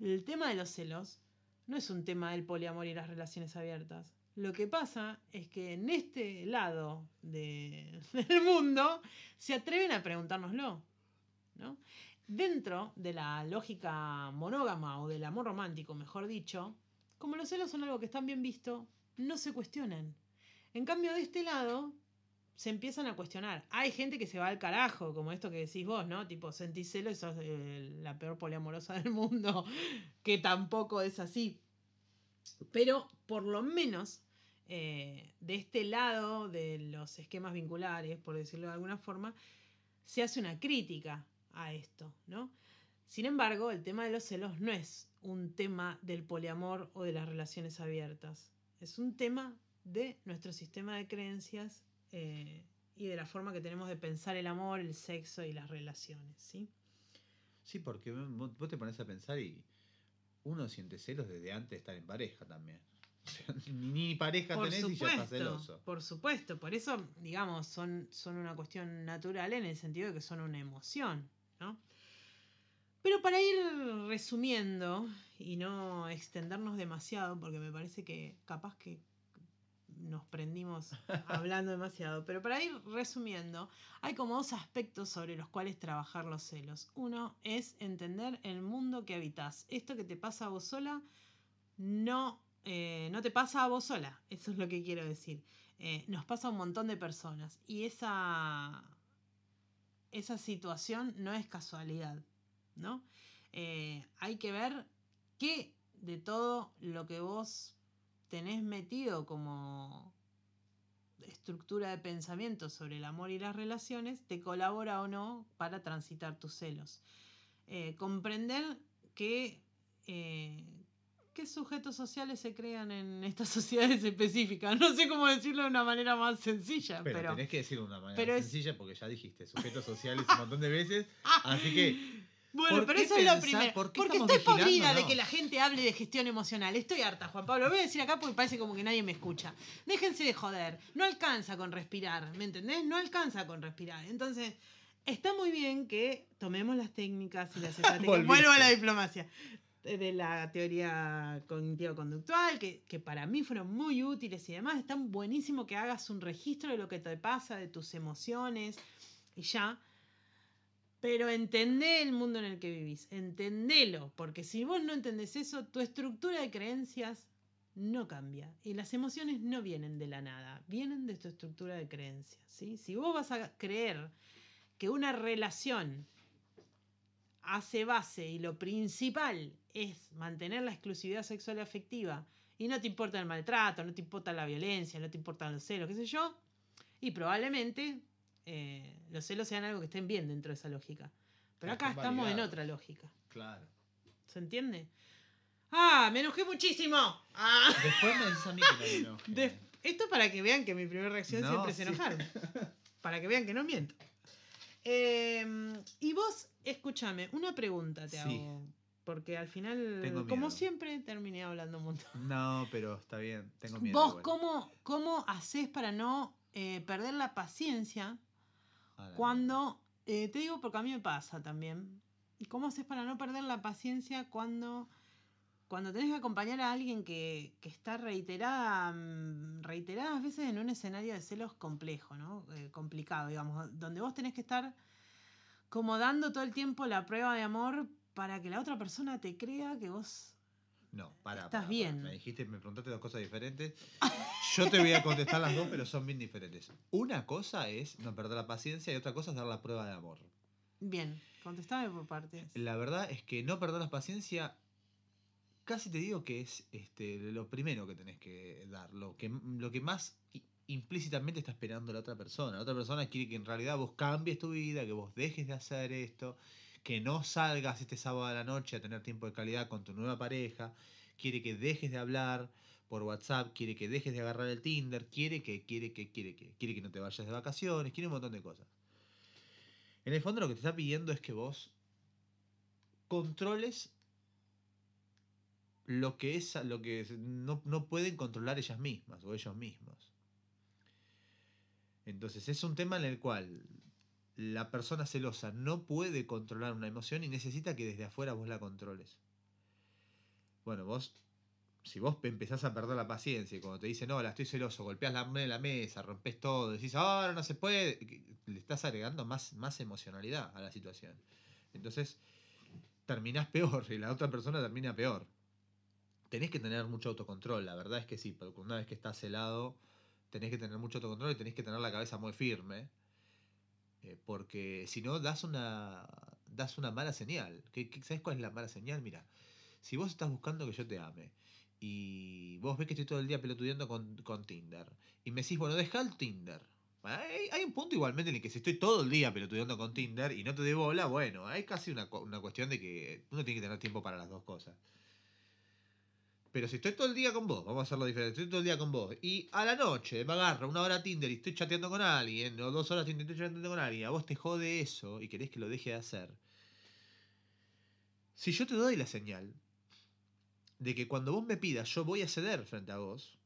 el tema de los celos no es un tema del poliamor y las relaciones abiertas. Lo que pasa es que en este lado del mundo se atreven a preguntárnoslo. ¿no? Dentro de la lógica monógama o del amor romántico, mejor dicho, como los celos son algo que están bien visto, no se cuestionan. En cambio, de este lado, se empiezan a cuestionar. Hay gente que se va al carajo, como esto que decís vos, ¿no? Tipo, sentís celos sos eh, la peor poliamorosa del mundo, que tampoco es así. Pero por lo menos eh, de este lado de los esquemas vinculares, por decirlo de alguna forma, se hace una crítica a esto, ¿no? Sin embargo, el tema de los celos no es un tema del poliamor o de las relaciones abiertas. Es un tema de nuestro sistema de creencias eh, y de la forma que tenemos de pensar el amor, el sexo y las relaciones, ¿sí? Sí, porque vos te pones a pensar y uno siente celos desde antes de estar en pareja también. ni pareja tenés y ya estás celoso. Por supuesto, por eso, digamos, son, son una cuestión natural en el sentido de que son una emoción, ¿no? Pero para ir resumiendo y no extendernos demasiado, porque me parece que capaz que nos prendimos hablando demasiado, pero para ir resumiendo, hay como dos aspectos sobre los cuales trabajar los celos. Uno es entender el mundo que habitas. Esto que te pasa a vos sola no, eh, no te pasa a vos sola, eso es lo que quiero decir. Eh, nos pasa a un montón de personas y esa, esa situación no es casualidad ¿no? Eh, hay que ver qué de todo lo que vos tenés metido como estructura de pensamiento sobre el amor y las relaciones te colabora o no para transitar tus celos. Eh, comprender que, eh, qué sujetos sociales se crean en estas sociedades específicas. No sé cómo decirlo de una manera más sencilla. Pero, tenés que decirlo de una manera sencilla porque ya dijiste sujetos sociales un montón de veces. así que bueno, pero eso es lo primero. porque estoy podrida de que la gente hable de gestión emocional. Estoy harta, Juan Pablo. Lo voy a decir acá porque parece como que nadie me escucha. Déjense de joder. No alcanza con respirar, ¿me entendés? No alcanza con respirar. Entonces, está muy bien que tomemos las técnicas y las estrategias. Vuelvo a la diplomacia de la teoría cognitivo-conductual, que, que, para mí fueron muy útiles y demás. Está buenísimo que hagas un registro de lo que te pasa, de tus emociones y ya. Pero entendé el mundo en el que vivís, entendelo, porque si vos no entendés eso, tu estructura de creencias no cambia. Y las emociones no vienen de la nada, vienen de tu estructura de creencias. ¿sí? Si vos vas a creer que una relación hace base y lo principal es mantener la exclusividad sexual y afectiva, y no te importa el maltrato, no te importa la violencia, no te importan los celos, qué sé yo, y probablemente eh, los celos sean algo que estén bien dentro de esa lógica. Pero acá estamos en otra lógica. Claro. ¿Se entiende? ¡Ah! ¡Me enojé muchísimo! Ah. Después me dices a mí que me Esto para que vean que mi primera reacción No, siempre es sí. enojarme. Para que vean que no miento. Eh, y vos, escúchame, una pregunta te Sí. hago. Porque al final, Tengo como miedo. siempre, terminé hablando un montón. No, pero está bien, tengo miedo. ¿Vos cómo, cómo haces para no eh, perder la paciencia cuando... eh, te digo porque a mí me pasa también. ¿Y cómo haces para no perder la paciencia cuando, cuando tenés que acompañar a alguien que, que está reiterada, mm, reiteradas veces en un escenario de celos complejo, ¿no? Eh, complicado, digamos, donde vos tenés que estar como dando todo el tiempo la prueba de amor para que la otra persona te crea que vos... No, para. Estás bien. Me dijiste, me preguntaste dos cosas diferentes. Yo te voy a contestar las dos, pero son bien diferentes. Una cosa es no perder la paciencia y otra cosa es dar la prueba de amor. Bien, contestame por partes. La verdad es que no perder la paciencia, casi te digo que es este, lo primero que tenés que dar, lo que, lo que más implícitamente está esperando la otra persona. La otra persona quiere que en realidad vos cambies tu vida, que vos dejes de hacer esto, que no salgas este sábado a la noche a tener tiempo de calidad con tu nueva pareja, quiere que dejes de hablar por WhatsApp, quiere que dejes de agarrar el Tinder, quiere que, quiere que, quiere que, quiere que no te vayas de vacaciones, quiere un montón de cosas. En el fondo lo que te está pidiendo es que vos controles lo que es lo que no, no pueden controlar ellas mismas o ellos mismos. Entonces es un tema en el cual la persona celosa no puede controlar una emoción y necesita que desde afuera vos la controles. Bueno, vos, si vos empezás a perder la paciencia y cuando te dicen, no, la estoy celoso, golpeas la, la mesa, rompes todo, decís, ahora no se puede, le estás agregando más, más emocionalidad a la situación. Entonces, terminás peor y la otra persona termina peor. Tenés que tener mucho autocontrol, la verdad es que sí, porque una vez que estás celado, tenés que tener mucho autocontrol y tenés que tener la cabeza muy firme. Eh, porque si no, das una, das una mala señal. ¿Qué, sabes cuál es la mala señal? Mira, si vos estás buscando que yo te ame y vos ves que estoy todo el día pelotudeando con, con Tinder y me decís, bueno, deja el Tinder. Hay, hay un punto igualmente en el que si estoy todo el día pelotudeando con Tinder y no te doy bola, bueno, hay casi una, una cuestión de que uno tiene que tener tiempo para las dos cosas. Pero si estoy todo el día con vos, vamos a hacerlo diferente, estoy todo el día con vos, y a la noche me agarra una hora Tinder y estoy chateando con alguien, o dos horas Tinder y estoy chateando con alguien, a vos te jode eso y querés que lo deje de hacer. Si yo te doy la señal de que cuando vos me pidas yo voy a ceder frente a vos,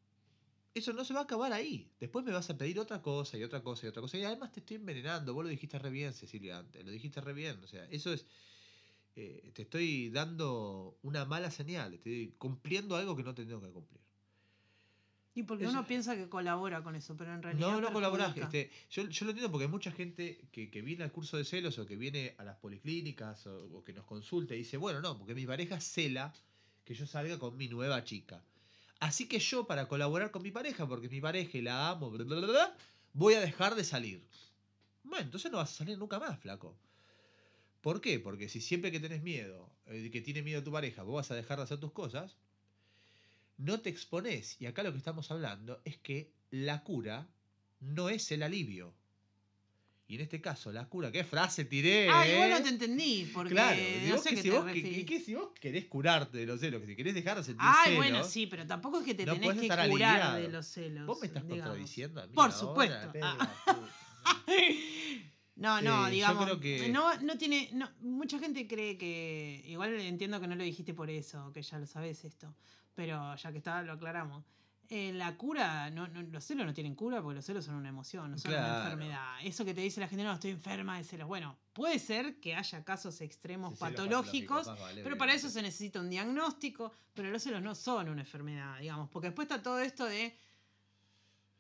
eso no se va a acabar ahí. Después me vas a pedir otra cosa y otra cosa y otra cosa. Y además te estoy envenenando. Vos lo dijiste re bien, Cecilia, antes. Lo dijiste re bien. O sea, eso es... eh, te estoy dando una mala señal. Estoy cumpliendo algo que no tengo que cumplir. Y porque Eso- uno piensa que colabora con eso, pero en realidad. No, no colaborás. Este, yo, yo lo entiendo porque hay mucha gente que, que viene al curso de celos o que viene a las policlínicas o, o que nos consulta y dice, bueno, no, porque mi pareja cela que yo salga con mi nueva chica. Así que yo, para colaborar con mi pareja, porque mi pareja y la amo, bla, bla, bla, bla, voy a dejar de salir. Bueno, entonces no vas a salir nunca más, flaco. ¿Por qué? Porque si siempre que tenés miedo, eh, que tiene miedo tu pareja, vos vas a dejar de hacer tus cosas, no te expones. Y acá lo que estamos hablando es que la cura no es el alivio. Y en este caso, la cura, ¿qué frase tiré? Ah, eh? igual no te entendí, porque Claro, no sé que qué si, te vos, que, referís. que- que si vos querés curarte de los celos, que si querés dejar de sentir Ay, celos, bueno, sí, pero tampoco es que te no tenés que curar aliviado. de los celos. vos me estás digamos. contradiciendo a mí Por ahora, supuesto. pega, Ah. No, no, Eh, yo digamos. creo que- No, no tiene. No, mucha gente cree que. Igual entiendo que no lo dijiste por eso, que ya lo sabes esto. Pero ya que está, lo aclaramos. Eh, la cura, no, no- los celos no tienen cura porque los celos son una emoción, no son una enfermedad. Eso que te dice la gente, no, estoy enferma de celos. Bueno, puede ser que haya casos extremos Sí, patológicos, vale, pero para eso se necesita un diagnóstico. Pero los celos no son una enfermedad, digamos, porque después está todo esto de.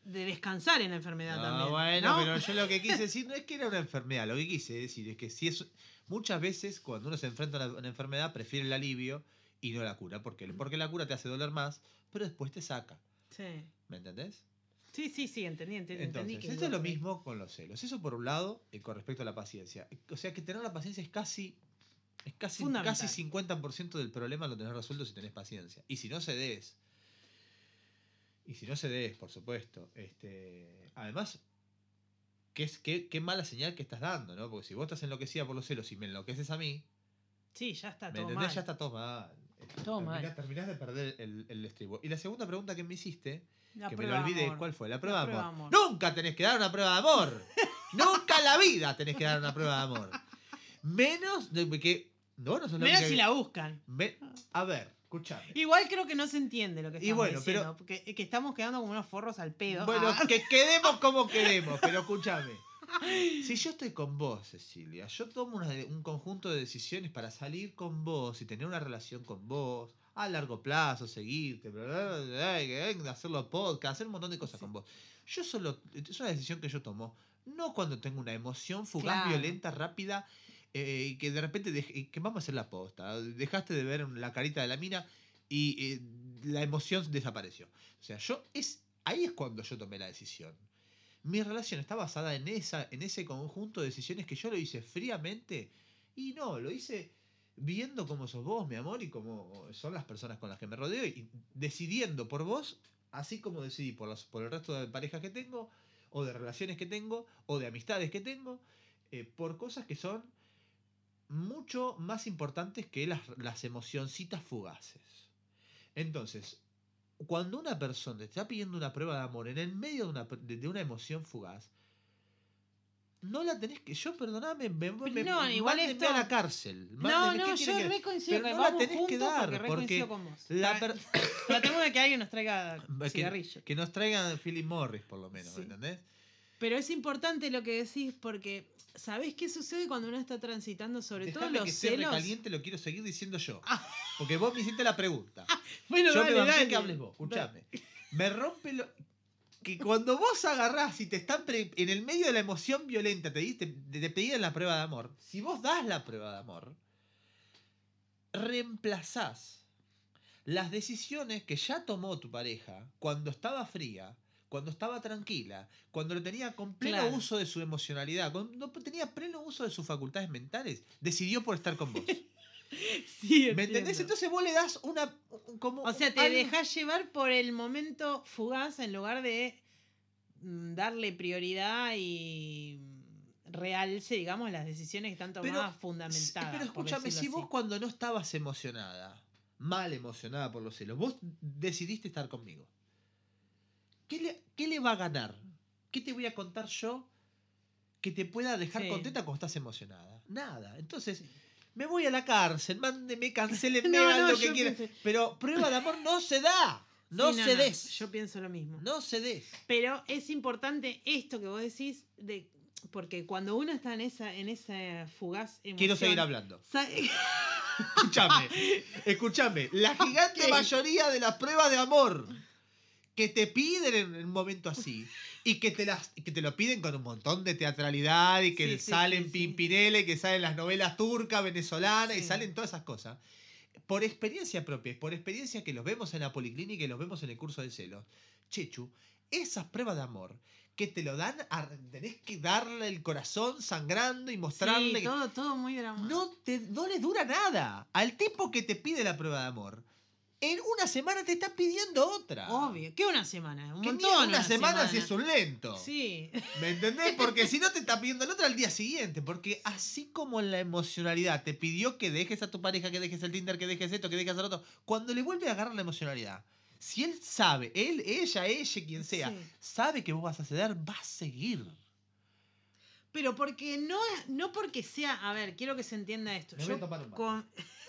De descansar en la enfermedad No, también. bueno, ¿no? pero yo lo que quise decir no es que era una enfermedad, lo que quise decir es que si es muchas veces cuando uno se enfrenta a una, enfermedad prefiere el alivio y no la cura, porque porque la cura te hace doler más, pero después te saca, Sí. ¿me entendés? Sí, sí, sí, entendí, entendí. entendí Entonces, que esto es lo mismo con los celos. Eso por un lado, y con respecto a la paciencia. O sea que tener la paciencia es casi. Es casi, casi 50% del problema lo tenés resuelto si tenés paciencia. Y si no cedes. Y si no cedes, por supuesto. Este, además, ¿qué, es, qué, qué mala señal que estás dando, ¿no? Porque si vos estás enloquecida por los celos y me enloqueces a mí, Sí, ya está ¿me todo mal. Ya está todo mal. Todo mal. Terminás, terminás de perder el, el estribo. Y la segunda pregunta que me hiciste, La que me lo olvidé, amor. ¿cuál fue? La prueba, La de, prueba amor. de amor. Nunca tenés que dar una prueba de amor. Nunca en la vida tenés que dar una prueba de amor. Menos de que. No, no Menos si que- la buscan. A ver, escuchame. Igual creo que no se entiende lo que Y estamos bueno, diciendo. pero- Porque que estamos quedando como unos forros al pedo. Bueno, Ah. que quedemos como quedemos, pero escúchame. Si yo estoy con vos, Cecilia, yo tomo una- un conjunto de decisiones para salir con vos y tener una relación con vos a largo plazo, seguirte, bla, bla, bla, que- hacer los podcasts, hacer un montón de cosas con vos. Yo solo, es una decisión que yo tomo, no cuando tengo una emoción fugaz, Claro. violenta, rápida, eh, que de repente, que vamos a hacer la posta, dejaste de ver la carita de la mina y eh, la emoción desapareció. O sea, yo es ahí es cuando yo tomé la decisión. Mi relación está basada en esa en ese conjunto de decisiones que yo lo hice fríamente y no, lo hice viendo cómo sos vos, mi amor, y cómo son las personas con las que me rodeo y decidiendo por vos, así como decidí por los por el resto de parejas que tengo o de relaciones que tengo o de amistades que tengo, eh, por cosas que son mucho más importantes que las, las emocioncitas fugaces. Entonces, cuando una persona te está pidiendo una prueba de amor en el medio de una, de, de una emoción fugaz, no la tenés que. Yo, perdoname, me, me, no, igual esto- a la cárcel. No, Mándenme, no, ¿qué yo que- re coincido Pero que no la tenés que dar, porque la per- Tratemos de que alguien nos traiga que, cigarrillos. que nos traigan Philip Morris, por lo menos, Sí. ¿entendés? Pero es importante lo que decís porque ¿sabés qué sucede cuando uno está transitando sobre todo los que celos? recaliente, lo quiero seguir diciendo yo. Porque vos me hiciste la pregunta. Bueno, Yo dale, me dale. que hables vos, escuchame. Me rompe lo. Que cuando vos agarrás y te están pre- en el medio de la emoción violenta, te, diste, te, te pedían la prueba de amor. Si vos das la prueba de amor, reemplazás las decisiones que ya tomó tu pareja cuando estaba fría, cuando estaba tranquila, cuando lo tenía con pleno Claro. uso de su emocionalidad, cuando tenía pleno uso de sus facultades mentales, decidió por estar con vos. Sí, ¿Me entendés? Entonces vos le das una. un- Como O sea, te algo- dejas llevar por el momento fugaz en lugar de mm, darle prioridad y mm, realce, digamos, las decisiones que están tomadas fundamentadas. Pero escúchame, si vos cuando no estabas emocionada, mal emocionada por los celos, vos decidiste estar conmigo. ¿Qué le, qué le va a ganar? ¿Qué te voy a contar yo que te pueda dejar Sí. contenta cuando estás emocionada? Nada. Entonces, me voy a la cárcel, mándeme, cancelenme, No, no, lo que quieran. pensé- Pero prueba de amor no se da. No Sí, se des. Yo pienso lo mismo. No se des. Pero es importante esto que vos decís, de, porque cuando uno está en esa, en esa fugaz emoción... Quiero seguir hablando. Escúchame, escúchame. La gigante mayoría de las pruebas de amor que te piden en un momento así y que te las que te lo piden con un montón de teatralidad y que Sí, sí, salen sí. Pimpinela y que salen las novelas turcas, venezolanas y salen todas esas cosas. Por experiencia propia, por experiencia que los vemos en la policlínica y los vemos en el curso de celos, Chechu, esas pruebas de amor que te lo dan, a- tenés que darle el corazón sangrando y mostrarle Sí, que- todo, todo muy dramático. no, te, no le dura nada. Al tipo que te pide la prueba de amor, en una semana te está pidiendo otra. Obvio. ¿Qué una semana? Un ni montón. una, semana, si es un lento. Sí. ¿Me entendés? Porque si no te está pidiendo el otro al día siguiente. Porque así como en la emocionalidad te pidió que dejes a tu pareja, que dejes el Tinder, que dejes esto, que dejes al otro, cuando le vuelve a agarrar la emocionalidad, si él sabe, él, ella, ella, quien sea, Sí. sabe que vos vas a ceder, va a seguir. Pero porque no, no porque sea. A ver, quiero que se entienda esto. Me voy a Yo un mate. con-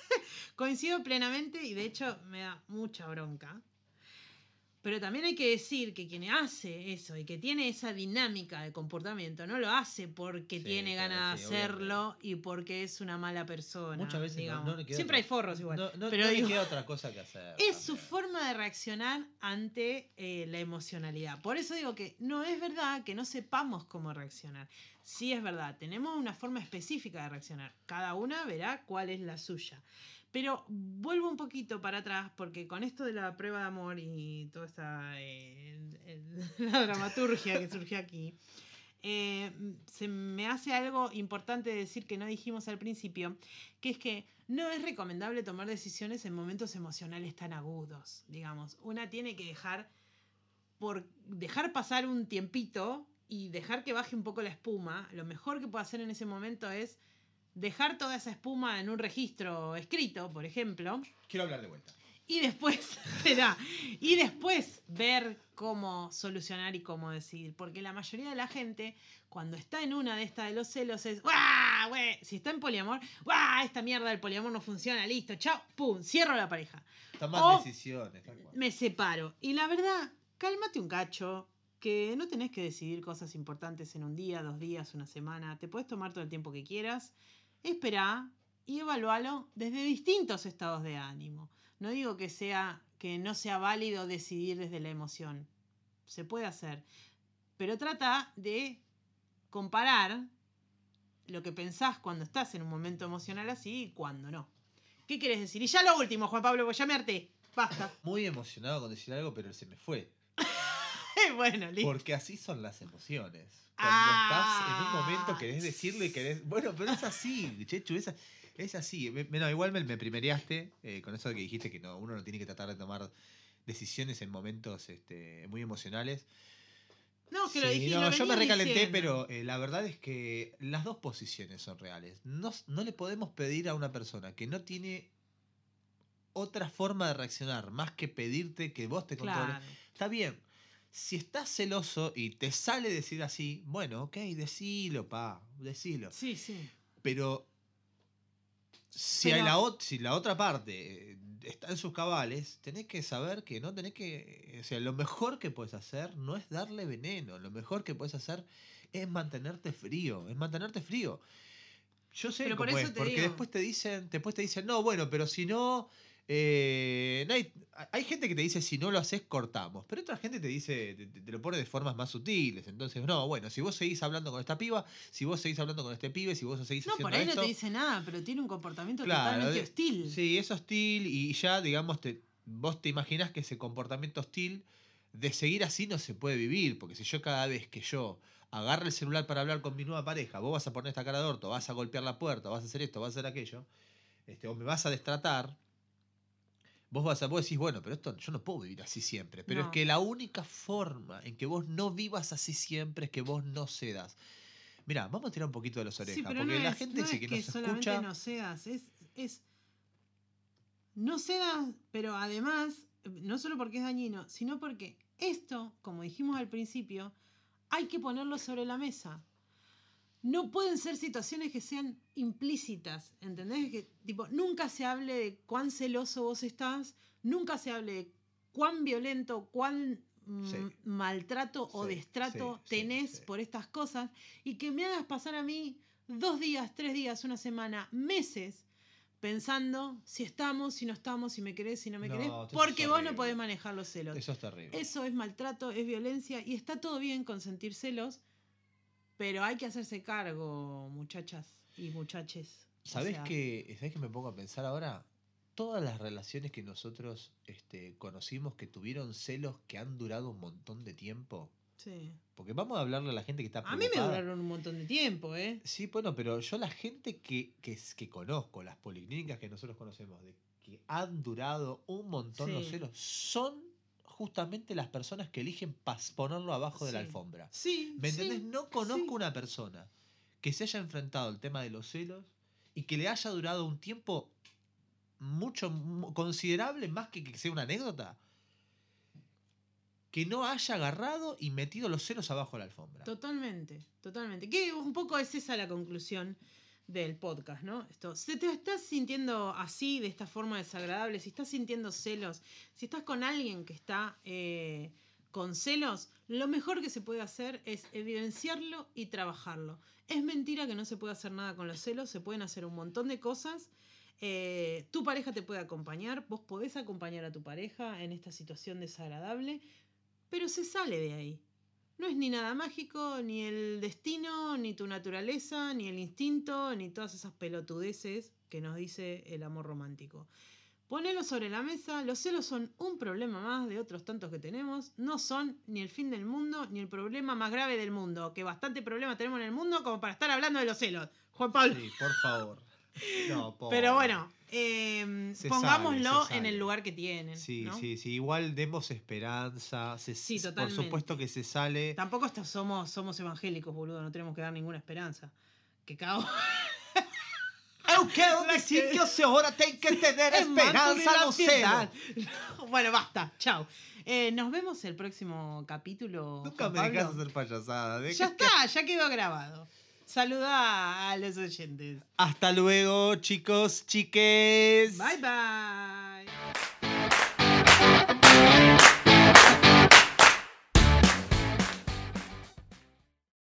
coincido plenamente y de hecho me da mucha bronca. Pero también hay que decir que quien hace eso y que tiene esa dinámica de comportamiento no lo hace porque Sí, tiene claro, ganas sí, de hacerlo y porque es una mala persona. Muchas veces no- digamos. no queda Siempre otra- hay forros igual. No, no, pero no digo, queda otra cosa que hacer. es su forma de reaccionar ante eh, la emocionalidad. Por eso digo que no es verdad que no sepamos cómo reaccionar. Sí es verdad, tenemos una forma específica de reaccionar. Cada una verá cuál es la suya. Pero vuelvo un poquito para atrás porque con esto de la prueba de amor y toda esta eh, dramaturgia que surgió aquí, eh, se me hace algo importante decir que no dijimos al principio, que es que no es recomendable tomar decisiones en momentos emocionales tan agudos, digamos. Una tiene que dejar por dejar pasar un tiempito y dejar que baje un poco la espuma. Lo mejor que puede hacer en ese momento es dejar toda esa espuma en un registro escrito, por ejemplo, Quiero hablar de vuelta. y después, y después ver cómo solucionar y cómo decidir. Porque la mayoría de la gente, cuando está en una de estas de los celos, es ¡guau! Si está en poliamor, ¡guau! Esta mierda del poliamor no funciona, listo, chao, pum, cierro la pareja. Toman O- decisiones. tal cual. Me separo. Y la verdad, cálmate un cacho. Que no tenés que decidir cosas importantes en un día, dos días, una semana. Te puedes tomar todo el tiempo que quieras. Esperá y evalualo desde distintos estados de ánimo. No digo que sea que no sea válido decidir desde la emoción. Se puede hacer. Pero trata de comparar lo que pensás cuando estás en un momento emocional así y cuando no. ¿Qué quieres decir? Y ya lo último, Juan Pablo, pues ya me harté. Basta. Muy emocionado con decir algo, pero se me fue. bueno, listo. Porque así son las emociones. Cuando Ah, estás en un momento querés decirle, querés. Bueno, pero es así, Chechu, es, es así. Me- me- no, igual me, me primereaste eh, con eso de que dijiste que no, uno no tiene que tratar de tomar decisiones en momentos este, muy emocionales. No, que lo Sí, dije. no, lo yo me recalenté, diciendo. pero eh, la verdad es que las dos posiciones son reales. No, no le podemos pedir a una persona que no tiene otra forma de reaccionar más que pedirte que vos te controles. Claro. Está bien. Si estás celoso y te sale decir así, bueno, ok, decilo, pa, decilo. Sí, sí. Pero si, Pero- hay la, si la otra parte eh, está en sus cabales, tenés que saber que no tenés que... O sea, lo mejor que puedes hacer no es darle veneno, lo mejor que puedes hacer es mantenerte frío, es mantenerte frío. Yo sé Pero por cómo eso es, te porque digo. después te dicen, después te dicen, no, bueno, pero si no, eh, no hay, hay gente que te dice si no lo haces cortamos, pero otra gente te dice, te, te- lo pone de formas más sutiles. Entonces, no, bueno, si vos seguís hablando con esta piba, si vos seguís hablando con este pibe, si vos seguís No, haciendo por ahí esto, no te dice nada, pero tiene un comportamiento Claro, totalmente hostil. Sí, es hostil y ya, digamos, te, vos te imaginás que ese comportamiento hostil de seguir así no se puede vivir, porque si yo cada vez que yo agarre el celular para hablar con mi nueva pareja, vos vas a poner esta cara de orto, vas a golpear la puerta, vas a hacer esto, vas a hacer aquello, este, o me vas a destratar, vos vas a vos decís, bueno, pero esto yo no puedo vivir así siempre, pero No. es que la única forma en que vos no vivas así siempre es que vos no cedas. Mira, vamos a tirar un poquito de los orejas, Sí, porque no la es, gente no dice es que, que nos solamente escucha. no seas, es, es no seas, pero además, no solo porque es dañino, sino porque esto, como dijimos al principio, hay que ponerlo sobre la mesa. No pueden ser situaciones que sean implícitas, ¿entendés? Que tipo, nunca se hable de cuán celoso vos estás, nunca se hable de cuán violento, cuán mm, Sí. maltrato o destrato sí, tenés por estas cosas y que me hagas pasar a mí dos días, tres días, una semana, meses pensando si estamos, si no estamos, si me querés, si no me No, querés, porque vos no podés manejar los celos. Eso es terrible. Eso es maltrato, es violencia y está todo bien con sentir celos, pero hay que hacerse cargo, muchachas y muchaches. O ¿Sabés sea, que, ¿Sabés que me pongo a pensar ahora? Todas las relaciones que nosotros este, conocimos que tuvieron celos que han durado un montón de tiempo. Sí. Porque vamos a hablarle a la gente que está A mí me duraron un montón de tiempo, ¿eh? Sí, bueno, pero yo la gente que, que, que conozco, las policlínicas que nosotros conocemos, de que han durado un montón los Sí. celos, son justamente las personas que eligen ponerlo abajo de la alfombra. Sí. ¿Me entendés? sí, no conozco sí. una persona que se haya enfrentado al tema de los celos y que le haya durado un tiempo mucho, mu- considerable, más que que sea una anécdota, que no haya agarrado y metido los celos abajo de la alfombra. Totalmente, totalmente. Que un poco es esa la conclusión del podcast, ¿no? Esto, si te estás sintiendo así, de esta forma desagradable, si estás sintiendo celos, si estás con alguien que está eh, con celos, lo mejor que se puede hacer es evidenciarlo y trabajarlo. Es mentira que no se puede hacer nada con los celos, se pueden hacer un montón de cosas. Eh, tu pareja te puede acompañar, vos podés acompañar a tu pareja en esta situación desagradable, pero se sale de ahí. No es ni nada mágico, ni el destino, ni tu naturaleza, ni el instinto, ni todas esas pelotudeces que nos dice el amor romántico. Ponelo sobre la mesa, los celos son un problema más de otros tantos que tenemos, no son ni el fin del mundo, ni el problema más grave del mundo, que bastante problema tenemos en el mundo como para estar hablando de los celos. Juan Pablo. Sí, por favor. Pobre. Pero bueno, eh, pongámoslo en el lugar que tienen. Sí, ¿no? sí, sí. Igual demos esperanza. Se, sí, totalmente. Por supuesto que se sale. Tampoco está, somos, somos evangélicos, boludo. No tenemos que dar ninguna esperanza. Que cago. Yo quiero decir que você ahora tiene que tener esperanza no sea. Bueno, basta. Chao. Eh, nos vemos el próximo capítulo. Nunca me dejas hacer payasada. Ya que... está, ya quedó grabado. Saluda a los oyentes. Hasta luego, chicos, chiques. Bye bye.